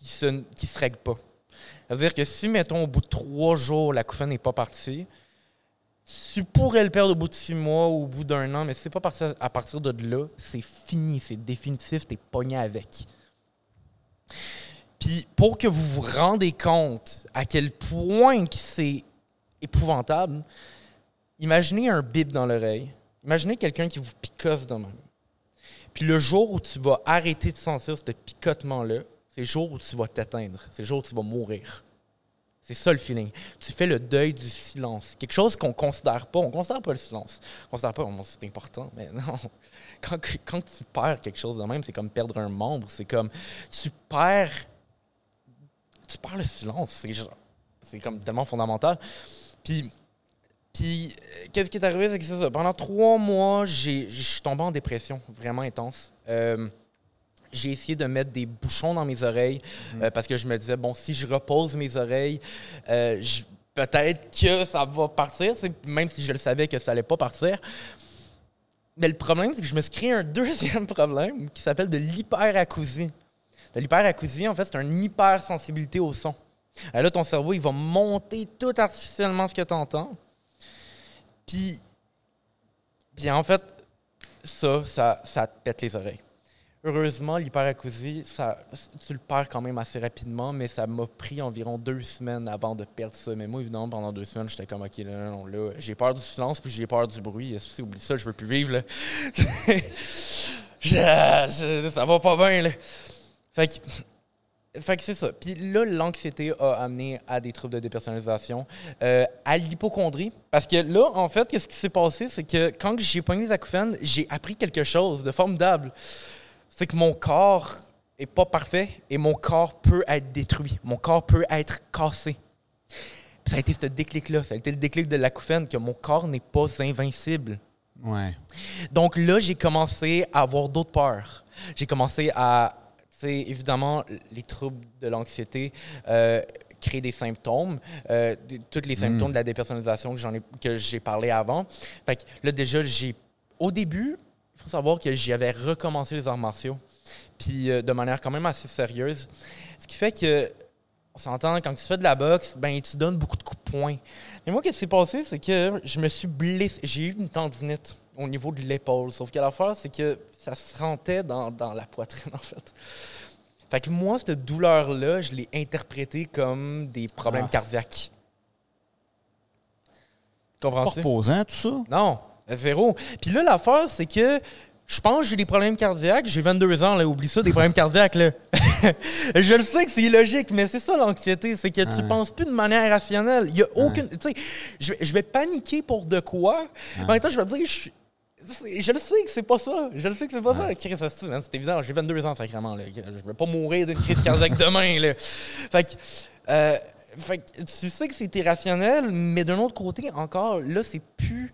qui se, qui se règle pas. C'est-à-dire que si, mettons, au bout de trois jours, l'acouphène n'est pas parti, tu pourrais le perdre au bout de six mois ou au bout d'un an, mais si c'est pas parti à partir de là, c'est fini, c'est définitif, t'es pogné avec. Puis pour que vous vous rendez compte à quel point c'est épouvantable, imaginez un bip dans l'oreille. Imaginez quelqu'un qui vous picosse de même. Puis le jour où tu vas arrêter de sentir ce picotement-là, c'est le jour où tu vas t'éteindre. C'est le jour où tu vas mourir. C'est ça le feeling. Tu fais le deuil du silence. Quelque chose qu'on considère pas. On considère pas le silence. On considère pas, oh, c'est important, mais non. Quand, tu perds quelque chose de même, c'est comme perdre un membre. C'est comme, tu perds, tu perds le silence. C'est comme tellement fondamental. Puis, puis euh, qu'est-ce qui est arrivé, c'est que. Pendant trois mois, je suis tombé en dépression vraiment intense. Euh, j'ai essayé de mettre des bouchons dans mes oreilles euh, parce que je me disais, bon, si je repose mes oreilles, euh, peut-être que ça va partir, même si je le savais que ça allait pas partir. Mais le problème, c'est que je me suis créé un deuxième problème qui s'appelle de l'hyperacousie. De l'hyperacousie, en fait, c'est une hypersensibilité au son. Euh, là, ton cerveau, il va monter tout artificiellement ce que tu entends. Puis, puis en fait, ça, ça, ça te pète les oreilles. Heureusement, l'hyperacousie, ça, tu le perds quand même assez rapidement, mais ça m'a pris environ deux semaines avant de perdre ça. Mais moi, évidemment, pendant deux semaines, j'étais comme, OK, là, là, j'ai peur du silence, puis j'ai peur du bruit. Si, oublie ça, je veux plus vivre, là. Je- je- ça va pas bien, là. Fait que, fait que c'est ça. Puis là, l'anxiété a amené à des troubles de dépersonnalisation, euh, à l'hypochondrie. Parce que là, en fait, qu'est-ce qui s'est passé, c'est que quand j'ai pogné les acouphènes, j'ai appris quelque chose de formidable. C'est que mon corps est pas parfait et mon corps peut être détruit. Mon corps peut être cassé. Puis ça a été ce déclic-là. Ça a été le déclic de l'acouphène, que mon corps n'est pas invincible. Ouais. Donc là, j'ai commencé à avoir d'autres peurs. J'ai commencé à, tu sais, évidemment, les troubles de l'anxiété euh, créent des symptômes, euh, de- tous les symptômes de la dépersonnalisation que j'en ai, que j'ai parlé avant. Fait que là, déjà, j'ai, au début, il faut savoir que j'avais recommencé les arts martiaux, puis euh, de manière quand même assez sérieuse. Ce qui fait que, on s'entend, quand tu fais de la boxe, ben tu donnes beaucoup de coups de poing. Mais moi, ce qui s'est passé, c'est que je me suis blessé. J'ai eu une tendinite au niveau de l'épaule. Sauf que l'affaire, c'est que ça se sentait dans, dans la poitrine, en fait. Fait que moi, cette douleur-là, je l'ai interprétée comme des problèmes Ah. cardiaques. Pas Comprends-tu? reposant, tout ça? Non, zéro. Puis là, l'affaire, c'est que je pense que j'ai des problèmes cardiaques. J'ai 22 ans, là, oublie ça, des problèmes cardiaques. Là. je le sais que c'est illogique, mais c'est ça l'anxiété, c'est que tu Ouais. penses plus de manière rationnelle. Il y a aucune. Tu sais, je, vais- je vais paniquer pour de quoi? En même temps, je vais me dire, je, je le sais que c'est pas ça. Je le sais que c'est pas ça. Chris, asti, man, c'est évident, j'ai 22 ans, sacrément. Là. Je vais pas mourir d'une crise cardiaque demain. Là. Fait que. euh, fait que tu sais que c'est irrationnel, mais d'un autre côté, encore, là, c'est plus.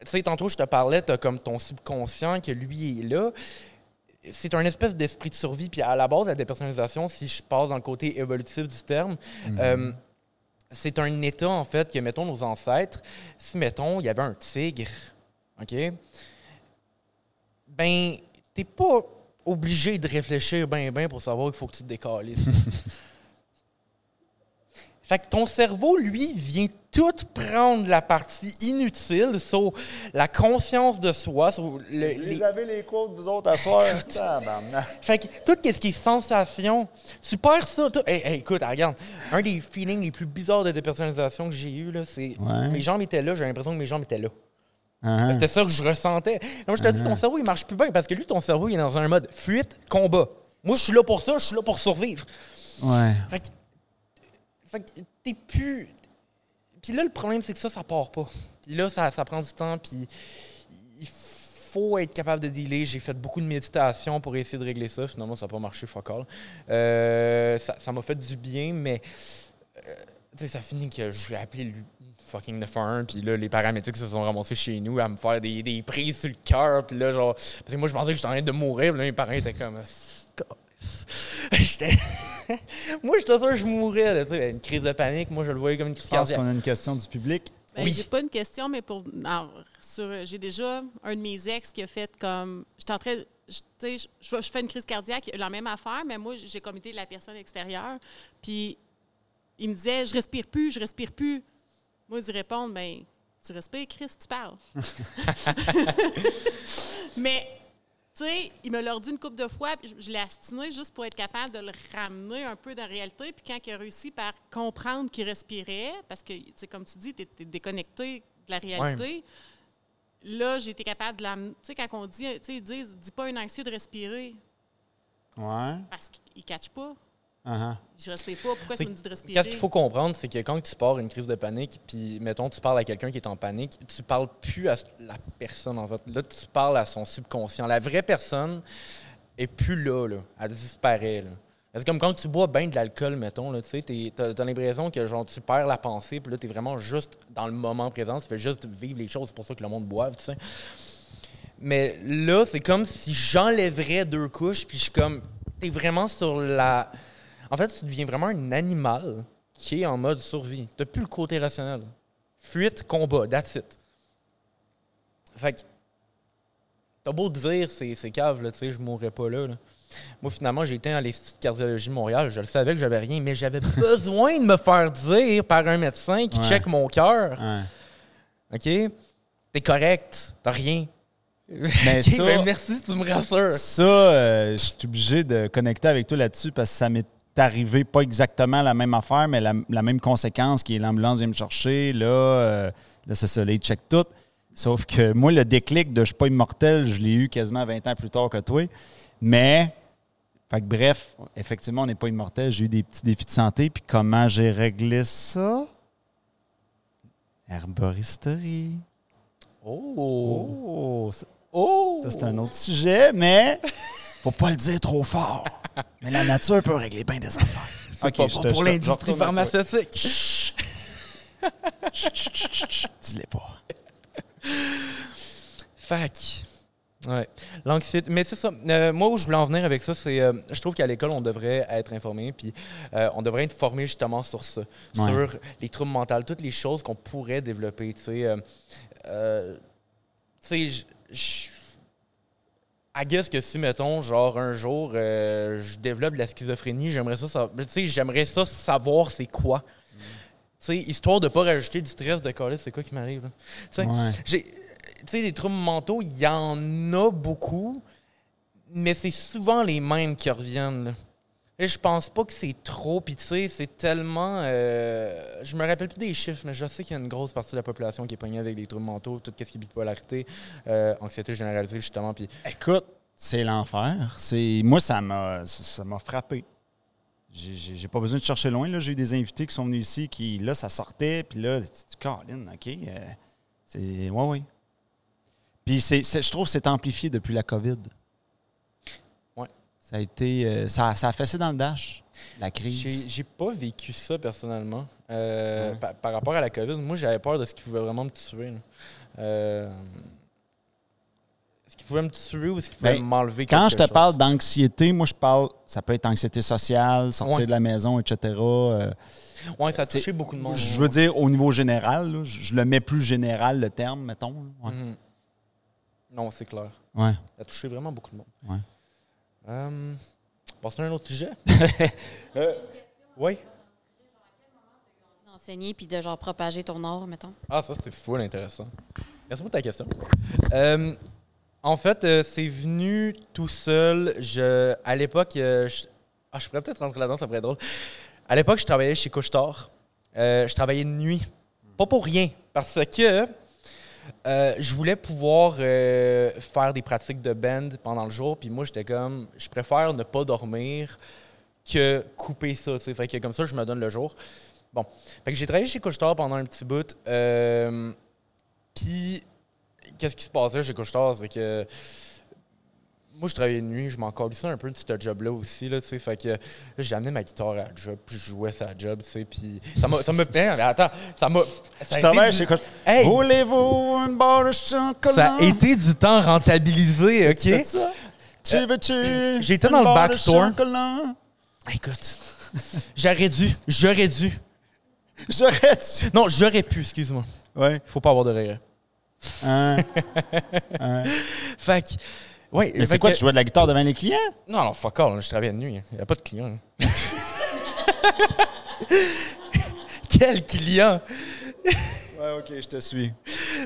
Tu sais, tantôt, je te parlais, tu as comme ton subconscient que lui est là. C'est un espèce d'esprit de survie. Puis à la base, la dépersonnalisation, si je passe dans le côté évolutif du terme, euh, c'est un état, en fait, que, mettons, nos ancêtres, si, mettons, il y avait un tigre, OK? Ben, t'es pas obligé de réfléchir bien, bien pour savoir qu'il faut que tu te décalisses. Fait que ton cerveau, lui, vient tout prendre la partie inutile sur la conscience de soi, sur le, les- avez les quotes, vous autres, à soir? Fait que tout ce qui est sensation, tu perds ça. tout- Hey, hey, écoute, regarde, un des feelings les plus bizarres de dépersonnalisation que j'ai eu, là, c'est Ouais. mes jambes étaient là, j'ai l'impression que mes jambes étaient là. Hein? C'était ça que je ressentais. Moi, je te dis, ton cerveau, il marche plus bien parce que lui, ton cerveau, il est dans un mode fuite, combat. Moi, je suis là pour ça, je suis là pour survivre. Ouais. Fait que, fait que t'es plus. Puis là, le problème, c'est que ça, ça part pas. Puis là, ça, ça prend du temps, puis il faut être capable de dealer. J'ai fait beaucoup de méditation pour essayer de régler ça. Finalement, ça n'a pas marché, fuck all. Euh, ça m'a fait du bien, mais euh, ça finit que je vais appeler le fucking 911, puis là, les paramédics se sont ramassés chez nous à me faire des, des prises sur le cœur, puis là, genre, parce que moi, je pensais que j'étais en train de mourir, puis là, mes parents étaient comme. moi, j'étais sûr que je mourrais, là, une crise de panique, moi, je le voyais comme une crise Je pense cardiaque. qu'on a une question du public. Ben, Oui. J'ai pas une question, mais pour. j'ai déjà un de mes ex qui a fait comme. J'étais en train. je- Tu sais, je, je fais une crise cardiaque, la même affaire, mais moi, j'ai comme été la personne extérieure. Puis, il me disait, je respire plus, je respire plus. Moi, je répondre, ben, tu respires, Chris, tu parles. mais, tu sais, il me l'a dit une couple de fois, puis je, je l'ai astiné juste pour être capable de le ramener un peu dans la réalité. Puis quand il a réussi par comprendre qu'il respirait, parce que, tu sais, comme tu dis, tu es, déconnecté de la réalité, là, j'ai été capable de l'amener. Tu sais, quand on dit, tu sais, ils disent, dis pas un anxieux de respirer, Ouais. parce qu'il ne catch pas. Uh-huh. Je respire pas. Pourquoi tu me dis de respirer? Qu'est-ce qu'il faut comprendre, c'est que quand tu pars une crise de panique, puis mettons, tu parles à quelqu'un qui est en panique, tu parles plus à la personne, en fait. Là, tu parles à son subconscient. La vraie personne est plus là, là. Elle disparaît, là. C'est comme quand tu bois bien de l'alcool, mettons, là, tu sais, t'as l'impression que genre, tu perds la pensée, puis là, t'es vraiment juste dans le moment présent, tu fais juste vivre les choses, c'est pour ça que le monde boive, tu sais. Mais là, c'est comme si j'enlèverais deux couches, puis je suis comme, t'es vraiment sur la... En fait, tu deviens vraiment un animal qui est en mode survie. T'as plus le côté rationnel. Fuite, combat, that's it. Fait que, t'as beau dire, c'est c'est cave, là, tu sais, je mourrais pas là, là. Moi, finalement, j'ai été à l'Institut de cardiologie de Montréal. Je le savais que j'avais rien, mais j'avais besoin de me faire dire par un médecin qui Ouais. check mon cœur. Ouais. OK? T'es correct, t'as rien. Mais ça- ben merci, tu me rassures. Ça, euh, je suis obligé de connecter avec toi là-dessus parce que ça m'est arrivé pas exactement la même affaire, mais la, la même conséquence qui est l'ambulance vient me chercher. Là, euh, là c'est ça, là, ils checkent tout. Sauf que moi, le déclic de je suis pas immortel, je l'ai eu quasiment 20 ans plus tard que toi. Mais, fait que bref, effectivement, on n'est pas immortel. J'ai eu des petits défis de santé. Puis comment j'ai réglé ça? Herboristerie. Oh! Oh, Oh! ça, c'est un autre sujet, mais faut pas le dire trop fort. Mais la nature peut régler bien des affaires. C'est pas bon pour l'industrie pharmaceutique. Dis-les pas. Fac. Ouais. L'anxiété. Mais c'est ça. Euh, moi, où je voulais en venir avec ça, c'est. euh, je trouve qu'à l'école, on devrait être informé, puis euh, on devrait être formé justement sur ça. Ouais. Sur les troubles mentaux, toutes les choses qu'on pourrait développer. Tu sais. euh, euh, tu sais, je- je. I guess que si, mettons, genre un jour, euh, je développe de la schizophrénie, j'aimerais ça, sais, j'aimerais ça savoir c'est quoi. Histoire de pas rajouter du stress de coller, c'est quoi qui m'arrive. là? Tu sais, Ouais. j'ai- sais, des troubles mentaux, il y en a beaucoup, mais c'est souvent les mêmes qui reviennent. là. Et je pense pas que c'est trop, puis tu sais, c'est tellement. euh, je me rappelle plus des chiffres, mais je sais qu'il y a une grosse partie de la population qui est pognée avec des troubles mentaux, tout ce qui est bipolarité, euh, anxiété généralisée, justement. Puis Écoute, c'est l'enfer. Moi, ça m'a ça m'a frappé. J'ai- pas besoin de chercher loin. J'ai eu des invités qui sont venus ici, qui là, ça sortait, puis là, tu Caroline, OK. euh, c'est. Ouais, oui. Puis je trouve que c'est amplifié depuis la COVID. Ça a été. euh, ça, ça a fessé dans le dash, la crise. j'ai pas vécu ça personnellement. Euh, Ouais. par, par rapport à la COVID, moi, j'avais peur de ce qui pouvait vraiment me tuer. Euh, ce qui pouvait me tuer ou ce qui pouvait Ben, m'enlever Quand je te chose. parle d'anxiété, moi, je parle. Ça peut être anxiété sociale, sortir Ouais. de la maison, etc. euh, Ouais, ça a touché beaucoup de monde. Je veux dire, au niveau général, là, je je le mets plus général, le terme, mettons. Mhm. Non, c'est clair. Ouais. Ça a touché vraiment beaucoup de monde. Ouais. Euh, Passons à un autre sujet? Euh, oui? Enseigner puis de genre propager ton art, mettons. Ah, ça, c'est full intéressant. Merci pour ta question. Euh, en fait, euh, c'est venu tout seul. Je, à l'époque, euh, je, ah, je pourrais peut-être rentrer là-dedans, ça pourrait être drôle. À l'époque, je travaillais chez Couche-Tard. Euh, je travaillais de nuit. Pas pour rien, parce que euh, je voulais pouvoir euh, faire des pratiques de band pendant le jour. Puis moi, j'étais comme, je préfère ne pas dormir que couper ça. tu. Fait que comme ça, je me donne le jour. Bon. Fait que j'ai travaillé chez Couche-Tard pendant un petit bout. Euh, puis, qu'est-ce qui se passait chez Couche-Tard? C'est que moi, je travaillais de nuit, je m'en calissais un peu de ce job-là aussi, là, tu sais. Fait que j'ai amené ma guitare à la job, puis je jouais sa job, tu sais. Puis ça m'a... Ça m'a... mais attends, ça m'a... Ça a Je été du- quoi? Hey! Voulez-vous une barre de chocolat? Ça a été du temps rentabilisé, OK? C'est ça? Tu veux-tu? j'étais dans le backstore. Écoute, j'aurais dû, j'aurais dû. J'aurais dû. Non, j'aurais pu, excuse-moi. Ouais. Faut pas avoir de regret. Hein? Fait que... Ouais, Mais c'est quoi, que- tu jouais de la guitare devant les clients? Non, non, fuck all, je travaillais de nuit. Il n'y a pas de clients. Quel client? Ouais, ok, je te suis.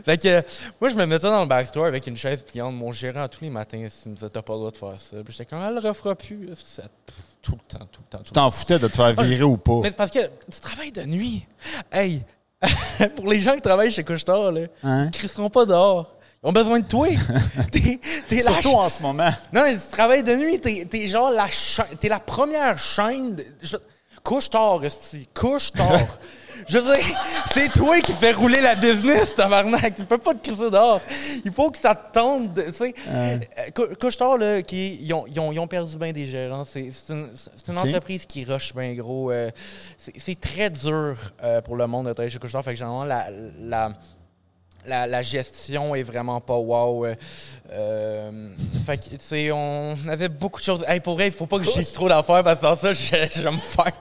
Fait que, moi, je me mettais dans le backstore avec une chaise pliante. Mon gérant, tous les matins, il me disait T'as pas le droit de faire ça. Puis j'étais comme Elle le refera plus. Ça- pff, tout le temps, tout le temps. Tu t'en foutais de te faire virer ou pas? Mais c'est parce que tu travailles de nuit. Hey, pour les gens qui travaillent chez Couchetard, là, Hein? ils crisseront pas dehors. Ils ont besoin de toi. T'es- t'es la Surtout en ce moment. Non, mais tu travailles de nuit, t'es, t'es genre la cha- t'es la première chaîne. de- je- Couche tard, esti. Couche tard. Je veux dire, c'est toi qui fais rouler la business, tabarnak. Tu peux pas te crisser dehors. Il faut que ça te tente, de- tu sais. Euh, Cou- là, qui, ils, ont, ils ont- ils ont perdu bien des gérants. C'est, c'est une, c'est une Ok. entreprise qui rush bien gros. euh, c'est, c'est très dur euh, pour le monde de travailler chez Couche tard. Fait que généralement, la, la, la, la gestion est vraiment pas wow. euh, euh, fait que, tu sais, on avait beaucoup de choses. Hey, pour vrai, il faut pas que dise trop d'affaires parce que sans ça, je, je vais me faire.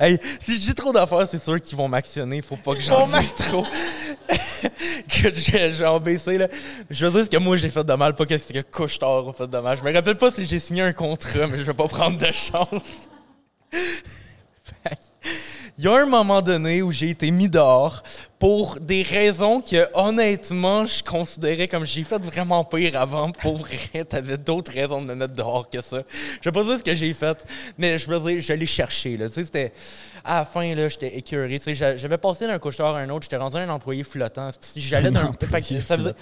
Hey, si dis trop d'affaires, c'est sûr qu'ils vont m'actionner. Faut pas que j'en dise trop. que je, je vais en baisser, là. Je veux dire ce que moi j'ai fait de mal, pas qu'est-ce que Couche-Tard a fait de mal. Je me rappelle pas si j'ai signé un contrat, mais je vais pas prendre de chance. Il y a un moment donné où j'ai été mis dehors pour des raisons que, honnêtement, je considérais comme j'ai fait vraiment pire avant. Pour vrai, t'avais d'autres raisons de me mettre dehors que ça. Je vais pas dire ce que j'ai fait, mais je veux dire, je l'ai cherché. Là. Tu sais, c'était... À la fin, là, j'étais écœuré. Tu sais, j'a- j'avais passé d'un couche-tard à un autre. J'étais rendu un employé flottant. Si j'allais d'un... Faisait-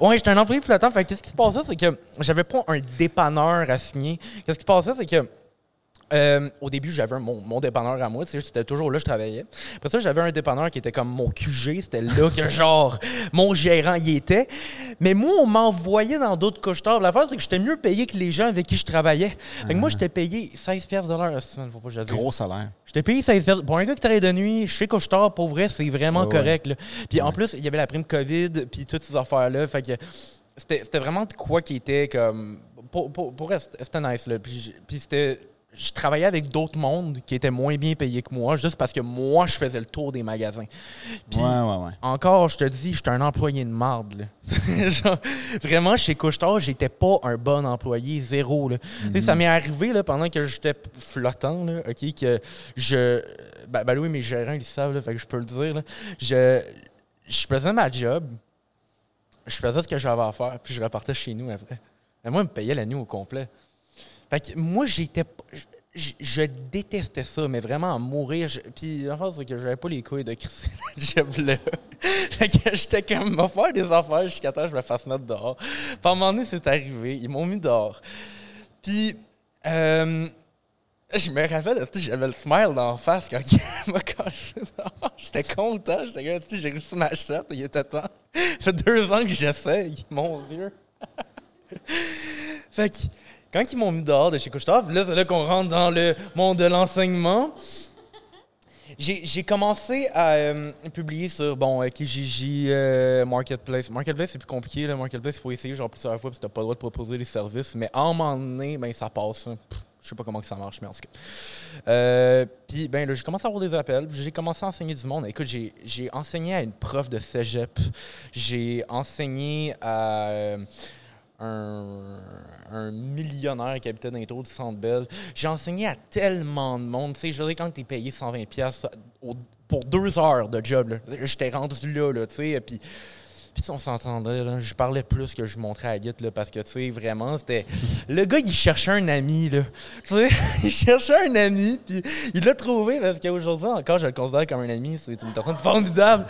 Ouais, j'étais un employé flottant. Fait que qu'est-ce qui se passait, c'est que j'avais pas un dépanneur à signer. Qu'est-ce qui se passait, c'est que euh, au début, j'avais mon, mon dépanneur à moi, tu sais, c'était toujours là que je travaillais. Après ça, j'avais un dépanneur qui était comme mon QG, c'était là que genre mon gérant y était. Mais moi, on m'envoyait dans d'autres couches tard. L'affaire, c'est que j'étais mieux payé que les gens avec qui je travaillais. Fait que moi, j'étais payé 16 pièces de l'heure la semaine, faut pas que je le dise. Gros salaire. J'étais payé 16 pièces. Pour un gars qui travaille de nuit, chez Couche-Tard, pour vrai, c'est vraiment Ouais, correct. là. Puis en plus, il y avait la prime COVID, puis toutes ces affaires-là. Fait que c'était vraiment de quoi qui était comme. Pour, pour, pour c'était nice. Là. Puis, puis c'était. Je travaillais avec d'autres mondes qui étaient moins bien payés que moi, juste parce que moi, je faisais le tour des magasins. Puis ouais, ouais, ouais. encore, je te dis, j'étais un employé de marde. Genre, vraiment, chez Couche-Tard, j'étais pas un bon employé, zéro. Là. Ça m'est arrivé là, pendant que j'étais flottant, là, OK, que je. Ben, ben oui, mes gérants, ils le savent, là, fait que je peux le dire. là. Je, je faisais ma job. je faisais ce que j'avais à faire, puis je repartais chez nous après. Mais moi, il me payait la nuit au complet. Fait que moi, j'étais. je- Je, détestais ça, mais vraiment à mourir. Je- puis la chose, c'est que j'avais pas les couilles de crisser la job là. fait que j'étais comme, va faire des affaires jusqu'à temps que je me fasse mettre dehors. Puis à un moment donné, c'est arrivé. Ils m'ont mis dehors. Puis, euh, je me rappelle, j'avais le smile dans la face quand il m'a cassé dehors. J'étais content. J'étais comme, j'ai réussi ma shot. Il était temps. Ça fait deux ans que j'essaye. Mon Dieu. fait que, quand ils m'ont mis dehors de chez Couchetard, là, c'est là qu'on rentre dans le monde de l'enseignement. J'ai commencé à euh, publier sur, bon, euh, Kijiji, euh, Marketplace. Marketplace, c'est plus compliqué, là. Marketplace, il faut essayer genre plusieurs fois parce que t'as pas le droit de proposer les services. Mais à un moment donné, ben, ça passe. hein. Je sais pas comment que ça marche, mais en tout cas. Puis, ben, là, j'ai commencé à avoir des appels. J'ai commencé à enseigner du monde. Écoute, j'ai enseigné à une prof de cégep. J'ai enseigné à un, millionnaire qui habitait dans les tours du Centre Bell. J'ai enseigné à tellement de monde. Tu sais, je veux dire, quand t'es payé 120$ piastres au- pour deux heures de job, j'étais rendu là, là tu sais. Puis, puis on s'entendait, là, je parlais plus que je montrais à Git, là, parce que, tu sais, vraiment, c'était... Le gars, il cherchait un ami, là. Tu sais, il cherchait un ami, puis il l'a trouvé, parce qu'aujourd'hui, encore, je le considère comme un ami. C'est une personne formidable.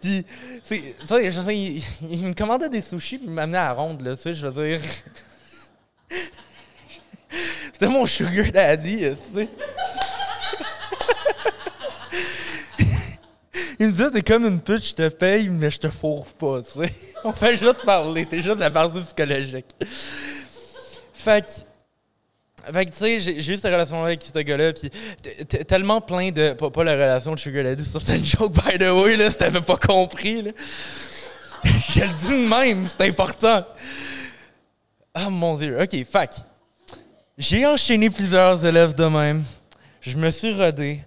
Puis, tu sais, il, il me commandait des sushis, puis il m'amenait à ronde, là, tu sais, je veux dire... C'était mon sugar daddy, tu sais. Il me disait, t'es comme une pute, je te paye, mais je te fourre pas, tu sais. On fait juste parler, t'es juste la partie psychologique. Fait que, fait que, tu sais, j'ai eu cette relation avec ce gars-là, puis tellement plein de. Pas, la relation de Sugar Daddy, ça c'est une joke, by the way, là, si t'avais pas compris, là. Je le dis de même, c'est important. Ah mon dieu, ok, que, J'ai enchaîné plusieurs élèves de même. Je me suis rodé.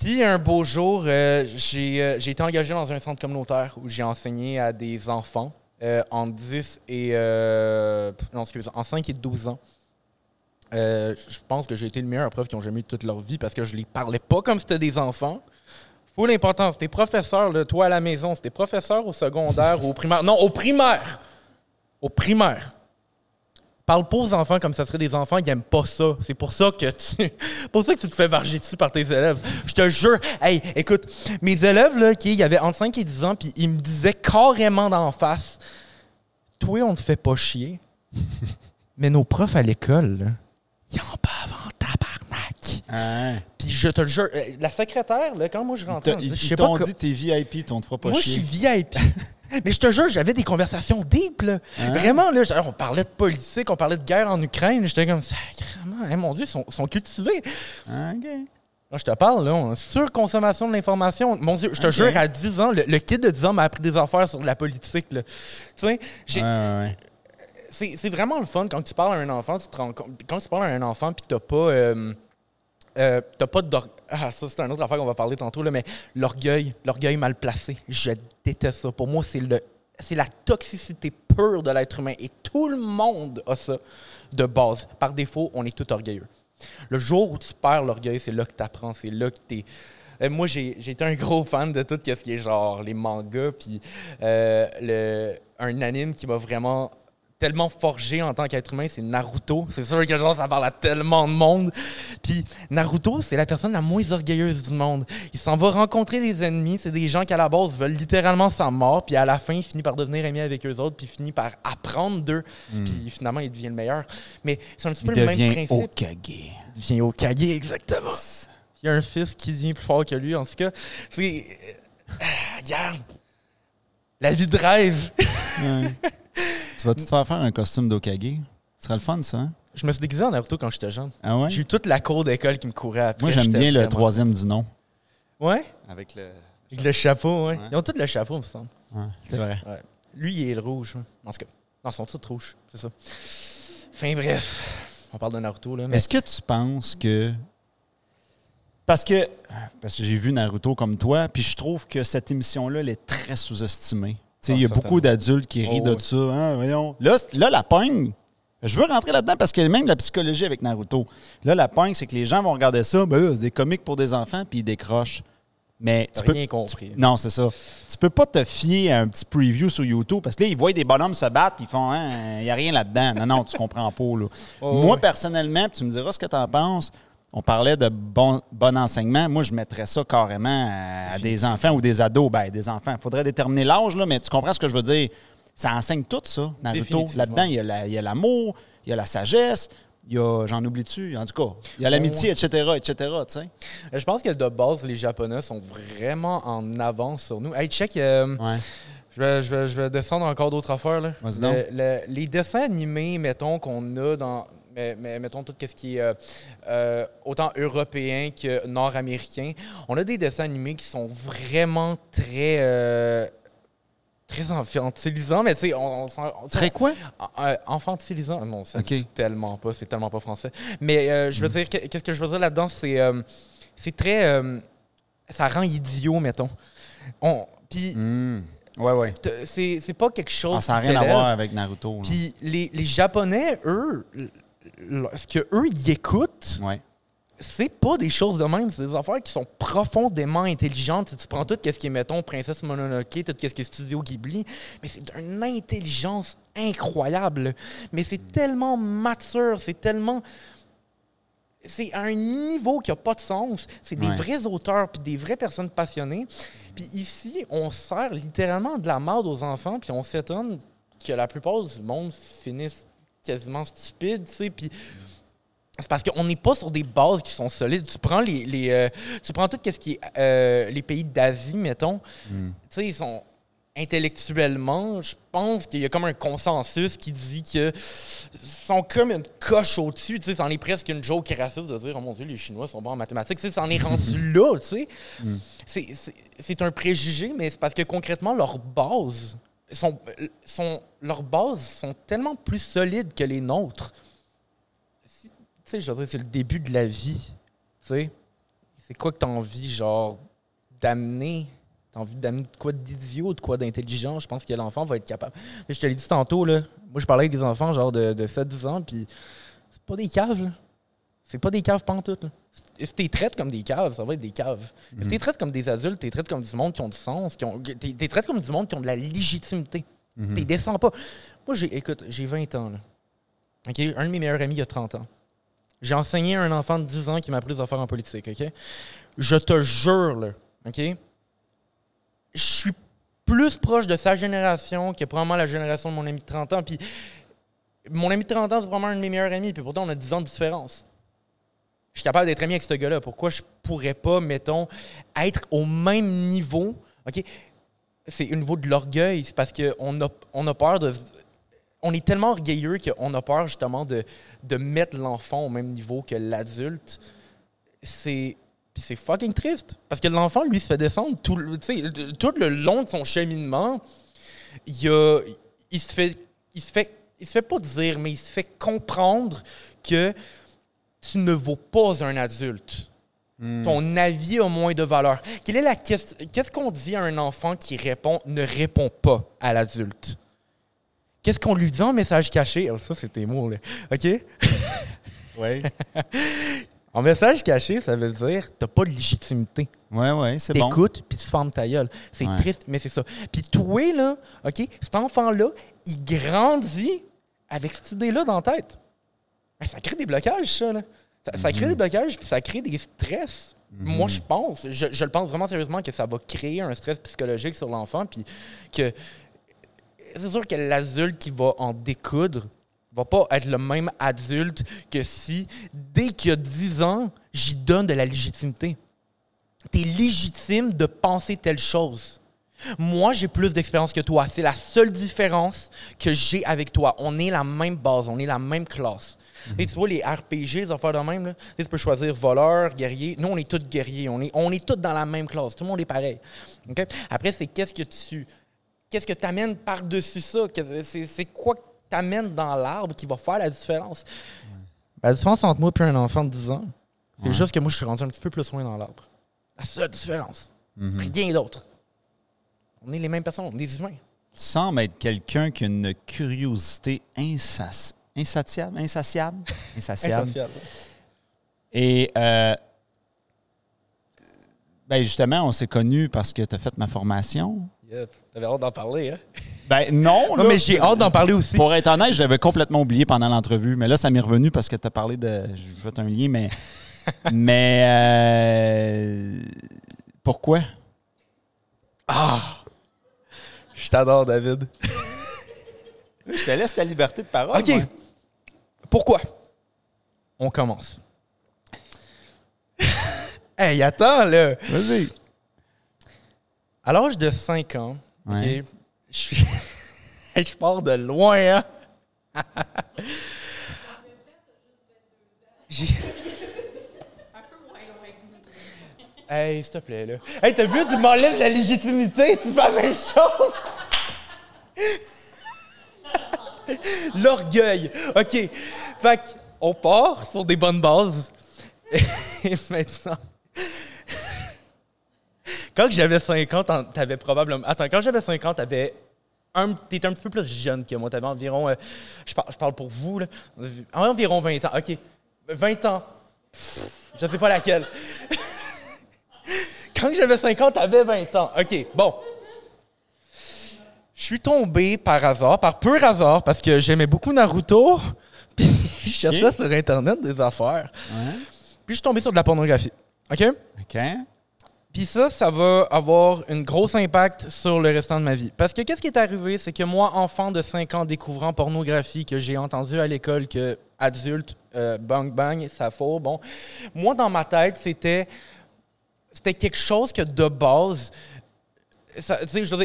Puis un beau jour, euh, j'ai euh, j'ai été engagé dans un centre communautaire où j'ai enseigné à des enfants euh, en 10 et. non, en 5 et 12 ans. Je pense que j'ai été le meilleur prof qu'ils ont jamais eu toute leur vie parce que je les parlais pas comme c'était des enfants. Faut l'importance. T'es professeur, là, toi à la maison, c'était professeur au secondaire ou au primaire. Non, au primaire! Au primaire. Parle pas aux enfants comme ça serait des enfants, ils aiment pas ça. C'est pour ça que tu. pour ça que tu te fais varger dessus par tes élèves. Je te jure. Hey, écoute, mes élèves, là, qui il y avait entre 5 et 10 ans, puis ils me disaient carrément d'en face Toi, on te fait pas chier. Mais nos profs à l'école, ils en peuvent tabarnak. Hein? Puis je te le jure, euh, la secrétaire, là, quand moi je Ils rentrais, Ils je ils sais pas t'ont co- dit t'es VIP, on te fera pas moi, je chier. suis VIP. Mais je te jure, j'avais des conversations deep, là. Hein? Vraiment, là. On parlait de politique, on parlait de guerre en Ukraine. J'étais comme, sacrément, hein, mon Dieu, ils sont, sont cultivés. Ah, OK. Là, je te parle, là, on- surconsommation de l'information. Mon Dieu, je te jure, à 10 ans, le, le kid de 10 ans m'a appris des affaires sur la politique, là. Tu sais, j'ai- Ouais, ouais, ouais. c'est c'est vraiment le fun quand tu parles à un enfant, tu te rends compte. Quand tu parles à un enfant, puis t'as pas. euh, euh, t'as pas d'or- Ah, ça, c'est une autre affaire qu'on va parler tantôt, là, mais l'orgueil, l'orgueil mal placé, je déteste ça. Pour moi, c'est le. C'est la toxicité pure de l'être humain. Et tout le monde a ça de base. Par défaut, on est tout orgueilleux. Le jour où tu perds l'orgueil, c'est là que tu apprends, c'est là que tu es. moi, j'ai j'ai été un gros fan de tout ce qui est genre les mangas, puis euh, le, un anime qui m'a vraiment tellement forgé en tant qu'être humain, c'est Naruto. C'est sûr que genre, ça parle à tellement de monde. Puis Naruto, c'est la personne la moins orgueilleuse du monde. Il s'en va rencontrer des ennemis, c'est des gens qui à la base veulent littéralement sa mort, puis à la fin, il finit par devenir ami avec eux autres, puis il finit par apprendre d'eux, puis finalement, il devient le meilleur. Mais c'est un petit Il peu le même devient principe. Okage. Il devient Okage, exactement. Il y a un fils qui devient plus fort que lui. En tout cas, c'est. euh, regarde. La vie de rêve. tu vas-tu te faire faire un costume d'Okage? Ce serait le fun, ça. hein? Je me suis déguisé en Naruto quand j'étais jeune. Ah ouais? J'ai eu toute la cour d'école qui me courait après. Moi, j'aime J'étais bien le vraiment- troisième du nom. Ouais? Avec le. Avec le chapeau, ouais. Ouais. Ils ont tous le chapeau, il me semble. Ouais, c'est vrai. Ouais. Lui, il est le rouge. ouais. En tout cas, non, ils sont tous rouges. C'est ça. Enfin, bref. On parle de Naruto, là. Mais... Est-ce que tu penses que. Parce que, parce que j'ai vu Naruto comme toi, puis je trouve que cette émission-là, elle est très sous-estimée. Il y a beaucoup d'adultes qui rient Oh, de oui. ça. Hein, voyons. Là, là, la pogne, je veux rentrer là-dedans parce qu'il y a même la psychologie avec Naruto. Là, la pogne, c'est que les gens vont regarder ça, ben des comiques pour des enfants, puis ils décrochent. Mais tu peux, rien compris. non, c'est ça. Tu peux pas te fier à un petit preview sur YouTube parce que là, ils voient des bonhommes se battre puis ils font il n'y a rien là-dedans. Non, non, tu comprends pas. Là. Oh, Moi, personnellement, tu me diras ce que tu en penses. On parlait de bon, bon enseignement. Moi, je mettrais ça carrément à, à des enfants ou des ados. Ben, des enfants. Il faudrait déterminer l'âge, là, mais tu comprends ce que je veux dire? Ça enseigne tout ça, Naruto. Là-dedans, il y a la- il y a l'amour, il y a la sagesse, il y a, j'en oublie-tu, en tout cas, il y a l'amitié, etc., etc.. Euh, Je pense que de base, les Japonais sont vraiment en avance sur nous. Hey, check, euh, Ouais. je, vais, je, vais, je vais descendre encore d'autres affaires. Là. Vas-y Le- le- les dessins animés, mettons, qu'on a dans. Mais, mais mettons tout ce qui est euh, euh, autant européen que nord-américain. On a des dessins animés qui sont vraiment très. euh, très infantilisants, mais tu sais, on, on Très quoi? euh, infantilisant, non, c'est tellement pas, c'est tellement pas français. Mais euh, je veux dire, que- qu'est-ce que je veux dire là-dedans, c'est euh, c'est très, ça rend idiot, mettons. On, puis Hmm. Ouais, ouais. c'est pas quelque chose. Ah, ça n'a rien à voir avec Naruto. Puis les, les Japonais, eux, ce que eux ils écoutent, Ouais. c'est pas des choses de même, c'est des affaires qui sont profondément intelligentes. Si tu prends tout ce qui est, mettons, Princesse Mononoke, tout ce qui est Studio Ghibli, mais c'est d'une intelligence incroyable. Mais c'est tellement mature, c'est tellement... C'est à un niveau qui n'a pas de sens. C'est des vrais auteurs puis des vraies personnes passionnées. Puis ici, on sert littéralement de la merde aux enfants puis on s'étonne que la plupart du monde finisse quasiment stupide, tu sais, puis c'est parce qu'on n'est pas sur des bases qui sont solides. Tu prends les, les euh, tu prends tout ce qui est euh, les pays d'Asie, mettons. Hmm. Tu sais, ils sont intellectuellement, je pense qu'il y a comme un consensus qui dit que sont comme une coche au-dessus. Tu sais, c'en est presque une joke raciste de dire oh mon dieu les Chinois sont bons en mathématiques. Tu sais, c'en est rendu là. Tu sais, C'est- c'est un préjugé, mais c'est parce que concrètement leurs bases sont, sont leurs bases sont tellement plus solides que les nôtres. Tu sais, je c'est le début de la vie. Tu sais, c'est quoi que tu as envie, genre, d'amener? Tu as envie d'amener de quoi d'idiot, de quoi d'intelligent? Je pense que l'enfant va être capable. Je te l'ai dit tantôt, là. Moi, je parlais avec des enfants, genre, de, de 7-10 ans, puis c'est pas des caves, là. C'est pas des caves pantoute, là. Si t'es traites comme des caves, ça va être des caves. Si t'es traites comme des adultes, t'es traites comme du monde qui ont du sens, qui ont, t'es, traites comme du monde qui ont de la légitimité. T'es descends pas. Moi, j'ai, écoute, j'ai 20 ans, là. Un de mes meilleurs amis, il a 30 ans. J'ai enseigné à un enfant de 10 ans qui m'a appris des affaires en politique, OK? Je te jure, là, OK? Je suis plus proche de sa génération que probablement la génération de mon ami de 30 ans. Puis mon ami de 30 ans, c'est vraiment un de mes meilleurs amis, puis pourtant, on a 10 ans de différence. Je suis capable d'être ami avec ce gars-là. Pourquoi je pourrais pas, mettons, être au même niveau? OK? C'est au niveau de l'orgueil. C'est parce qu'on a, on a peur de. On est tellement orgueilleux qu'on a peur, justement, de, de mettre l'enfant au même niveau que l'adulte. C'est. C'est fucking triste. Parce que l'enfant, lui, se fait descendre tout, tout le long de son cheminement. Il, il se fait. Il se fait. Il se fait pas dire, mais il se fait comprendre que tu ne vaux pas un adulte. Ton avis a moins de valeur. Quelle est la question Qu'est-ce qu'on dit à un enfant qui répond ne répond pas à l'adulte? Qu'est-ce qu'on lui dit en message caché? Ah, Ça, c'est tes mots, là. OK? Oui. En message caché, ça veut dire t'as pas de légitimité. Oui, oui, c'est bon. T'écoutes, puis tu fermes ta gueule. C'est Ouais. triste, mais c'est ça. Puis toi, là, OK, cet enfant-là, il grandit avec cette idée-là dans la tête. Ça crée des blocages, ça, là. Ça, ça crée Mhm. des blocages, puis ça crée des stress. Moi, je pense, je, je le pense vraiment sérieusement que ça va créer un stress psychologique sur l'enfant, puis que c'est sûr que l'adulte qui va en découdre va pas être le même adulte que si, dès qu'il a 10 ans, j'y donne de la légitimité. Tu es légitime de penser telle chose. Moi, j'ai plus d'expérience que toi. C'est la seule différence que j'ai avec toi. On est la même base, on est la même classe. Et tu vois, les RPG, les affaires de même, là, tu peux choisir voleur, guerrier. Nous, on est tous guerriers. On est, on est tous dans la même classe. Tout le monde est pareil. Après, c'est qu'est-ce que tu qu'est-ce que tu amènes par-dessus ça? C'est quoi que tu amènes dans l'arbre qui va faire la différence? La différence entre moi et un enfant de 10 ans, c'est Ouais. juste que moi, je suis rendu un petit peu plus loin dans l'arbre. La seule différence. Mhm. Rien d'autre. On est les mêmes personnes, on est des humains. Tu sembles être quelqu'un qui a une curiosité insas- insatiable, insatiable, insatiable. Et euh, Ben justement, on s'est connus parce que tu as fait ma formation. Yep. T'avais hâte d'en parler, hein? Ben non, Non, là, mais j'ai hâte d'en parler aussi. Pour être honnête, j'avais complètement oublié pendant l'entrevue, mais là, ça m'est revenu parce que tu as parlé de. Je vais un lien, mais. mais. euh, pourquoi? Je t'adore, David. Je te laisse ta liberté de parole. OK. Pourquoi? On commence. hey, attends, là. Vas-y. À l'âge de 5 ans, Ouais. OK, je suis... je pars de loin, hein? Hey, s'il te plaît, là. Hey, t'as vu, tu m'enlèves la légitimité, tu fais la même chose. L'orgueil. OK. Fait on part sur des bonnes bases. Et maintenant... Quand j'avais 50 ans, t'avais probablement... Attends, quand j'avais 50 ans, t'avais... Un, t'étais un petit peu plus jeune que moi. T'avais environ... euh, je, parle, je parle pour vous, là. Environ 20 ans. OK. 20 ans. Je sais pas laquelle. Quand j'avais 50, t'avais 20 ans. OK, bon. Je suis tombé par hasard, par pur hasard, parce que j'aimais beaucoup Naruto. Puis je cherchais OK. sur Internet des affaires. Ouais. Puis je suis tombé sur de la pornographie. OK? OK. Puis ça, ça va avoir un gros impact sur le restant de ma vie. Parce que qu'est-ce qui est arrivé, c'est que moi, enfant de 5 ans, découvrant pornographie, que j'ai entendu à l'école que adulte, euh, bang bang, ça faut, bon. Moi, dans ma tête, c'était c'était quelque chose que de base.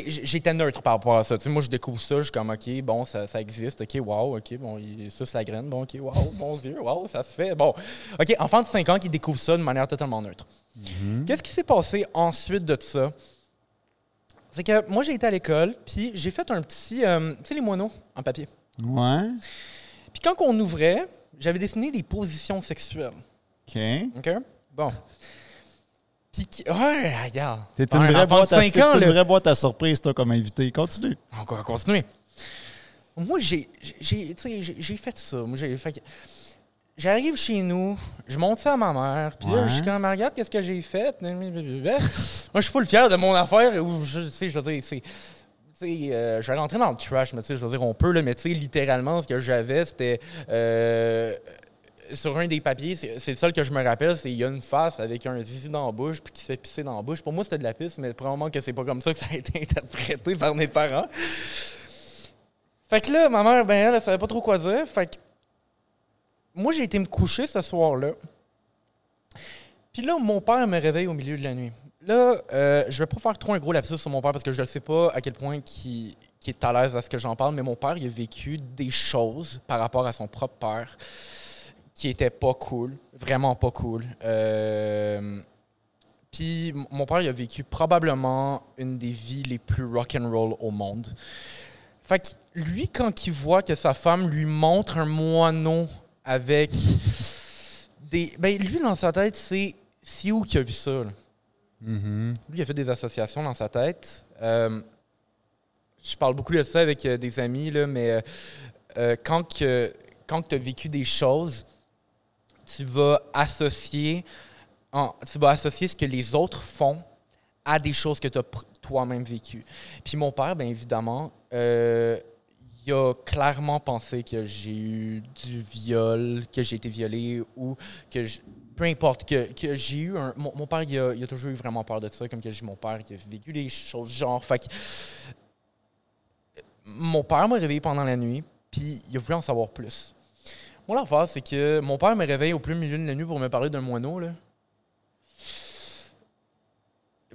J'étais neutre par rapport à ça. Moi, je découvre ça, je suis comme, OK, bon, ça, ça existe, OK, wow, OK, bon, il suce la graine, bon, OK, wow, mon Dieu, wow, ça se fait. Bon, OK, enfant de 5 ans qui découvre ça de manière totalement neutre. Qu'est-ce qui s'est passé ensuite de ça? C'est que moi, j'ai été à l'école, puis j'ai fait un petit. euh, tu sais, les moineaux en papier. Ouais. Puis quand on ouvrait, j'avais dessiné des positions sexuelles. OK. OK? Bon. Puis, qui- ouais, regarde. T'es Un une, vraie boîte à- 5 t'es ans, une là. vraie boîte à surprise, toi, comme invité. Continue. On va continuer. Moi, j'ai, fait ça. Moi, j'ai fait que- J'arrive chez nous, je monte ça à ma mère, puis là, je suis comme, regarde, qu'est-ce que j'ai fait? Moi, je suis full fier de mon affaire. Où je, tu sais, je veux dire, c'est. euh, je vais rentrer dans le trash, mais tu sais, je veux dire, on peut, là, mais tu sais, littéralement, ce que j'avais, c'était. euh, sur un des papiers, c'est le seul que je me rappelle, c'est il y a une face avec un zizi dans la bouche puis qui se fait pisser dans la bouche. Pour moi, c'était de la pisse, mais probablement que c'est pas comme ça que ça a été interprété par mes parents. Fait que là, ma mère, ben elle, elle savait pas trop quoi dire. Fait que moi, j'ai été me coucher ce soir-là. Puis là, mon père me réveille au milieu de la nuit. Là, euh, je vais pas faire trop un gros lapsus sur mon père parce que je ne sais pas à quel point qui qui est à l'aise à ce que j'en parle, mais mon père, il a vécu des choses par rapport à son propre père qui étaient pas cool, vraiment pas cool. Euh, Puis mon père, il a vécu probablement une des vies les plus rock'n'roll au monde. Fait que lui, quand il voit que sa femme lui montre un moineau avec des. Ben, lui, dans sa tête, c'est. C'est où qu'il a vu ça? là? Mhm. Lui, il a fait des associations dans sa tête. Euh, je parle beaucoup de ça avec euh, des amis, là, mais euh, quand, que- quand tu as vécu des choses, tu vas associer tu vas associer ce que les autres font à des choses que tu as toi-même vécues. Puis mon père, bien évidemment, euh, il a clairement pensé que j'ai eu du viol, que j'ai été violé ou que je- peu importe, que, que j'ai eu un. Mon, père, il a, toujours eu vraiment peur de ça, comme que j'ai mon père qui a vécu des choses genre. Fait que, mon père m'a réveillé pendant la nuit, puis il a voulu en savoir plus. Moi, l'affaire, c'est que mon père me réveille au plein milieu de la nuit pour me parler d'un moineau, là.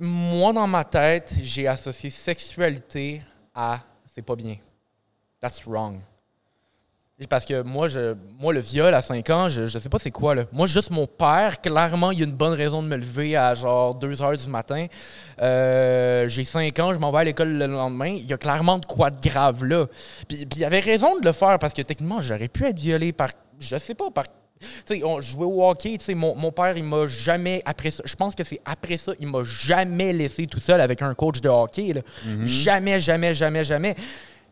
Moi, dans ma tête, j'ai associé sexualité à c'est pas bien. That's wrong. Parce que moi, je, moi, le viol à 5 ans, je, je sais pas c'est quoi. Là. Moi, juste mon père, clairement, il y a une bonne raison de me lever à genre 2 heures du matin. Euh, j'ai 5 ans, je m'en vais à l'école le lendemain. Il y a clairement de quoi de grave là. Puis, puis il avait raison de le faire parce que techniquement, j'aurais pu être violé par, je sais pas, par. Tu sais, on jouait au hockey, tu sais, mon, mon père, il m'a jamais, après ça, je pense que c'est après ça, il m'a jamais laissé tout seul avec un coach de hockey. là. Jamais, jamais, jamais, jamais.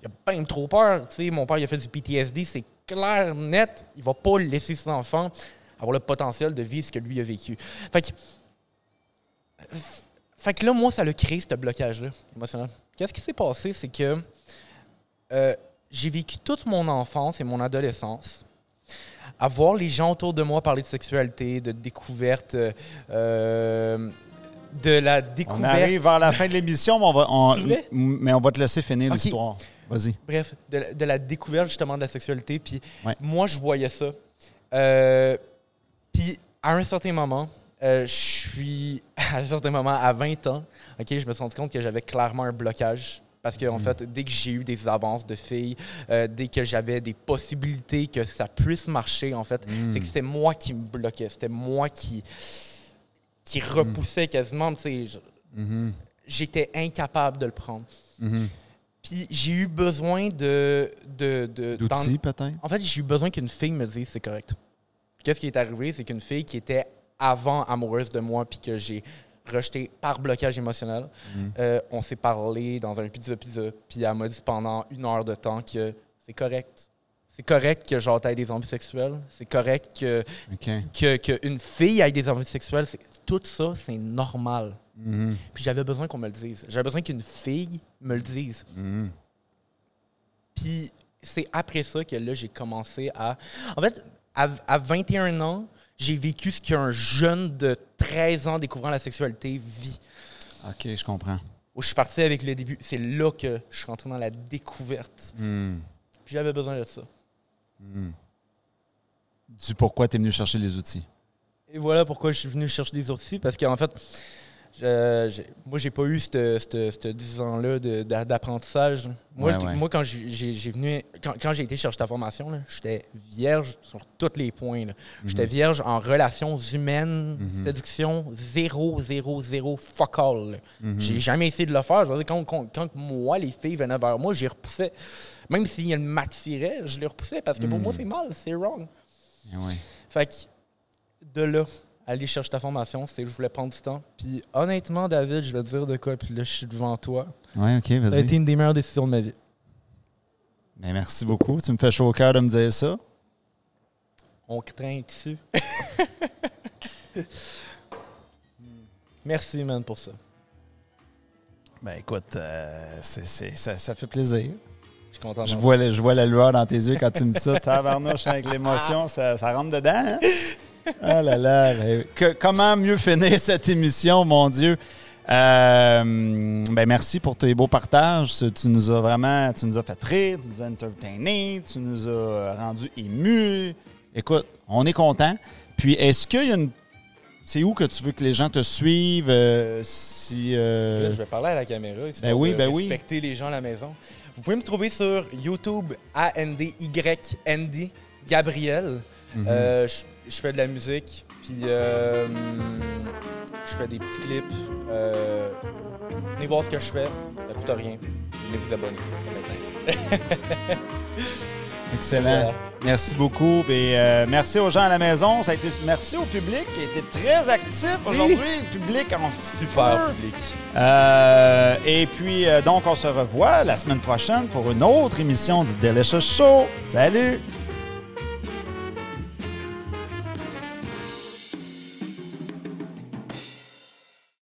Il a bien trop peur. Tu sais, mon père, il a fait du PTSD, c'est clair, net. Il va pas laisser ses enfants avoir le potentiel de vivre ce que lui a vécu. Fait que, fait que là, moi, ça l'a créé, ce blocage-là émotionnel. Qu'est-ce qui s'est passé, c'est que euh, j'ai vécu toute mon enfance et mon adolescence à voir les gens autour de moi parler de sexualité, de découverte, euh, euh, de la On découverte. arrive vers la fin de l'émission, mais on va, on- mais on va te laisser finir l'histoire. Vas-y. Bref, de, la- de la découverte justement de la sexualité. Puis Ouais. moi, je voyais ça. Euh, puis à un certain moment, euh, je suis à un certain moment, à 20 ans, ok, je me suis rendu compte que j'avais clairement un blocage. Parce que, en fait, dès que j'ai eu des avances de filles, euh, dès que j'avais des possibilités que ça puisse marcher, en fait, c'est que c'était moi qui me bloquais. C'était moi qui, qui repoussais quasiment. Mhm. J'étais incapable de le prendre. Mhm. Puis j'ai eu besoin de. de, de dans- D'outils, peut-être? En fait, j'ai eu besoin qu'une fille me dise c'est correct. Qu'est-ce qui est arrivé? C'est qu'une fille qui était avant amoureuse de moi, puis que j'ai rejeté par blocage émotionnel, euh, on s'est parlé dans un pizza pizza, puis elle m'a dit pendant une heure de temps que c'est correct. C'est correct que genre t'aies des envies sexuelles. C'est correct que, que, que une fille ait des envies sexuelles. Tout ça, c'est normal. Mhm. Puis j'avais besoin qu'on me le dise. J'avais besoin qu'une fille me le dise. Mhm. Puis c'est après ça que là, j'ai commencé à. En fait, à, à 21 ans, j'ai vécu ce qu'un jeune de 13 ans découvrant la sexualité vit. OK, je comprends. Où je suis parti avec le début. C'est là que je suis rentré dans la découverte. Puis j'avais besoin de ça. Du pourquoi tu es venu chercher les outils. Et voilà pourquoi je suis venu chercher des outils. Parce qu'en fait, je- j'ai- moi, j'ai pas eu ce 10 ans-là d'apprentissage. Moi, Ouais, t- ouais. moi, quand j'ai venu, quand, quand j'ai été chercher ta formation, j'étais vierge sur tous les points. J'étais Mhm. vierge en relations humaines, séduction, zéro, zéro, zéro, fuck all. Mhm. J'ai jamais essayé de le faire. Je veux dire, quand, quand- quand moi, les filles venaient vers moi, j'y repoussais. Même si elles m'attiraient, je les repoussais parce que pour Mhm. moi, c'est mal, c'est wrong. Ouais. Fait que de là, aller chercher ta formation, c'est je voulais prendre du temps. Puis honnêtement, David, je vais te dire de quoi, puis là, je suis devant toi. Ouais, OK, Ça a vas-y. été une des meilleures décisions de ma vie. Ben, merci beaucoup. Tu me fais chaud au cœur de me dire ça. On craint dessus. Merci, man, pour ça. Ben écoute, euh, ça, ça fait plaisir. Je suis content. Je vois, le- je vois la lueur dans tes yeux quand tu me dis ça. Tabarnouche avec l'émotion, ça, ça rentre dedans. hein? Ah là là. que- comment mieux finir cette émission, mon Dieu? Euh, ben merci pour tes beaux partages. Tu nous as vraiment, tu nous as fait rire, tu nous as entertainé, tu nous as rendu émus. Écoute, on est content. Puis est-ce qu'il y a une. C'est où que tu veux que les gens te suivent? euh, si. euh, Là, je vais parler à la caméra. Ben oui, de ben oui. respecter les gens à la maison. Vous pouvez me trouver sur YouTube, A-N-D-Y-N-D, Gabriel. Mhm. Euh, je, je fais de la musique, puis euh, je fais des petits clips. Euh, venez voir ce que je fais, ça coûte rien. Venez vous abonner. Excellent. Voilà. Merci beaucoup. Et euh, merci aux gens à la maison. Ça a été, merci au public qui a été très actif aujourd'hui. Le public en Super public. Euh, et puis, euh, donc, on se revoit la semaine prochaine pour une autre émission du Delicious Show. Salut!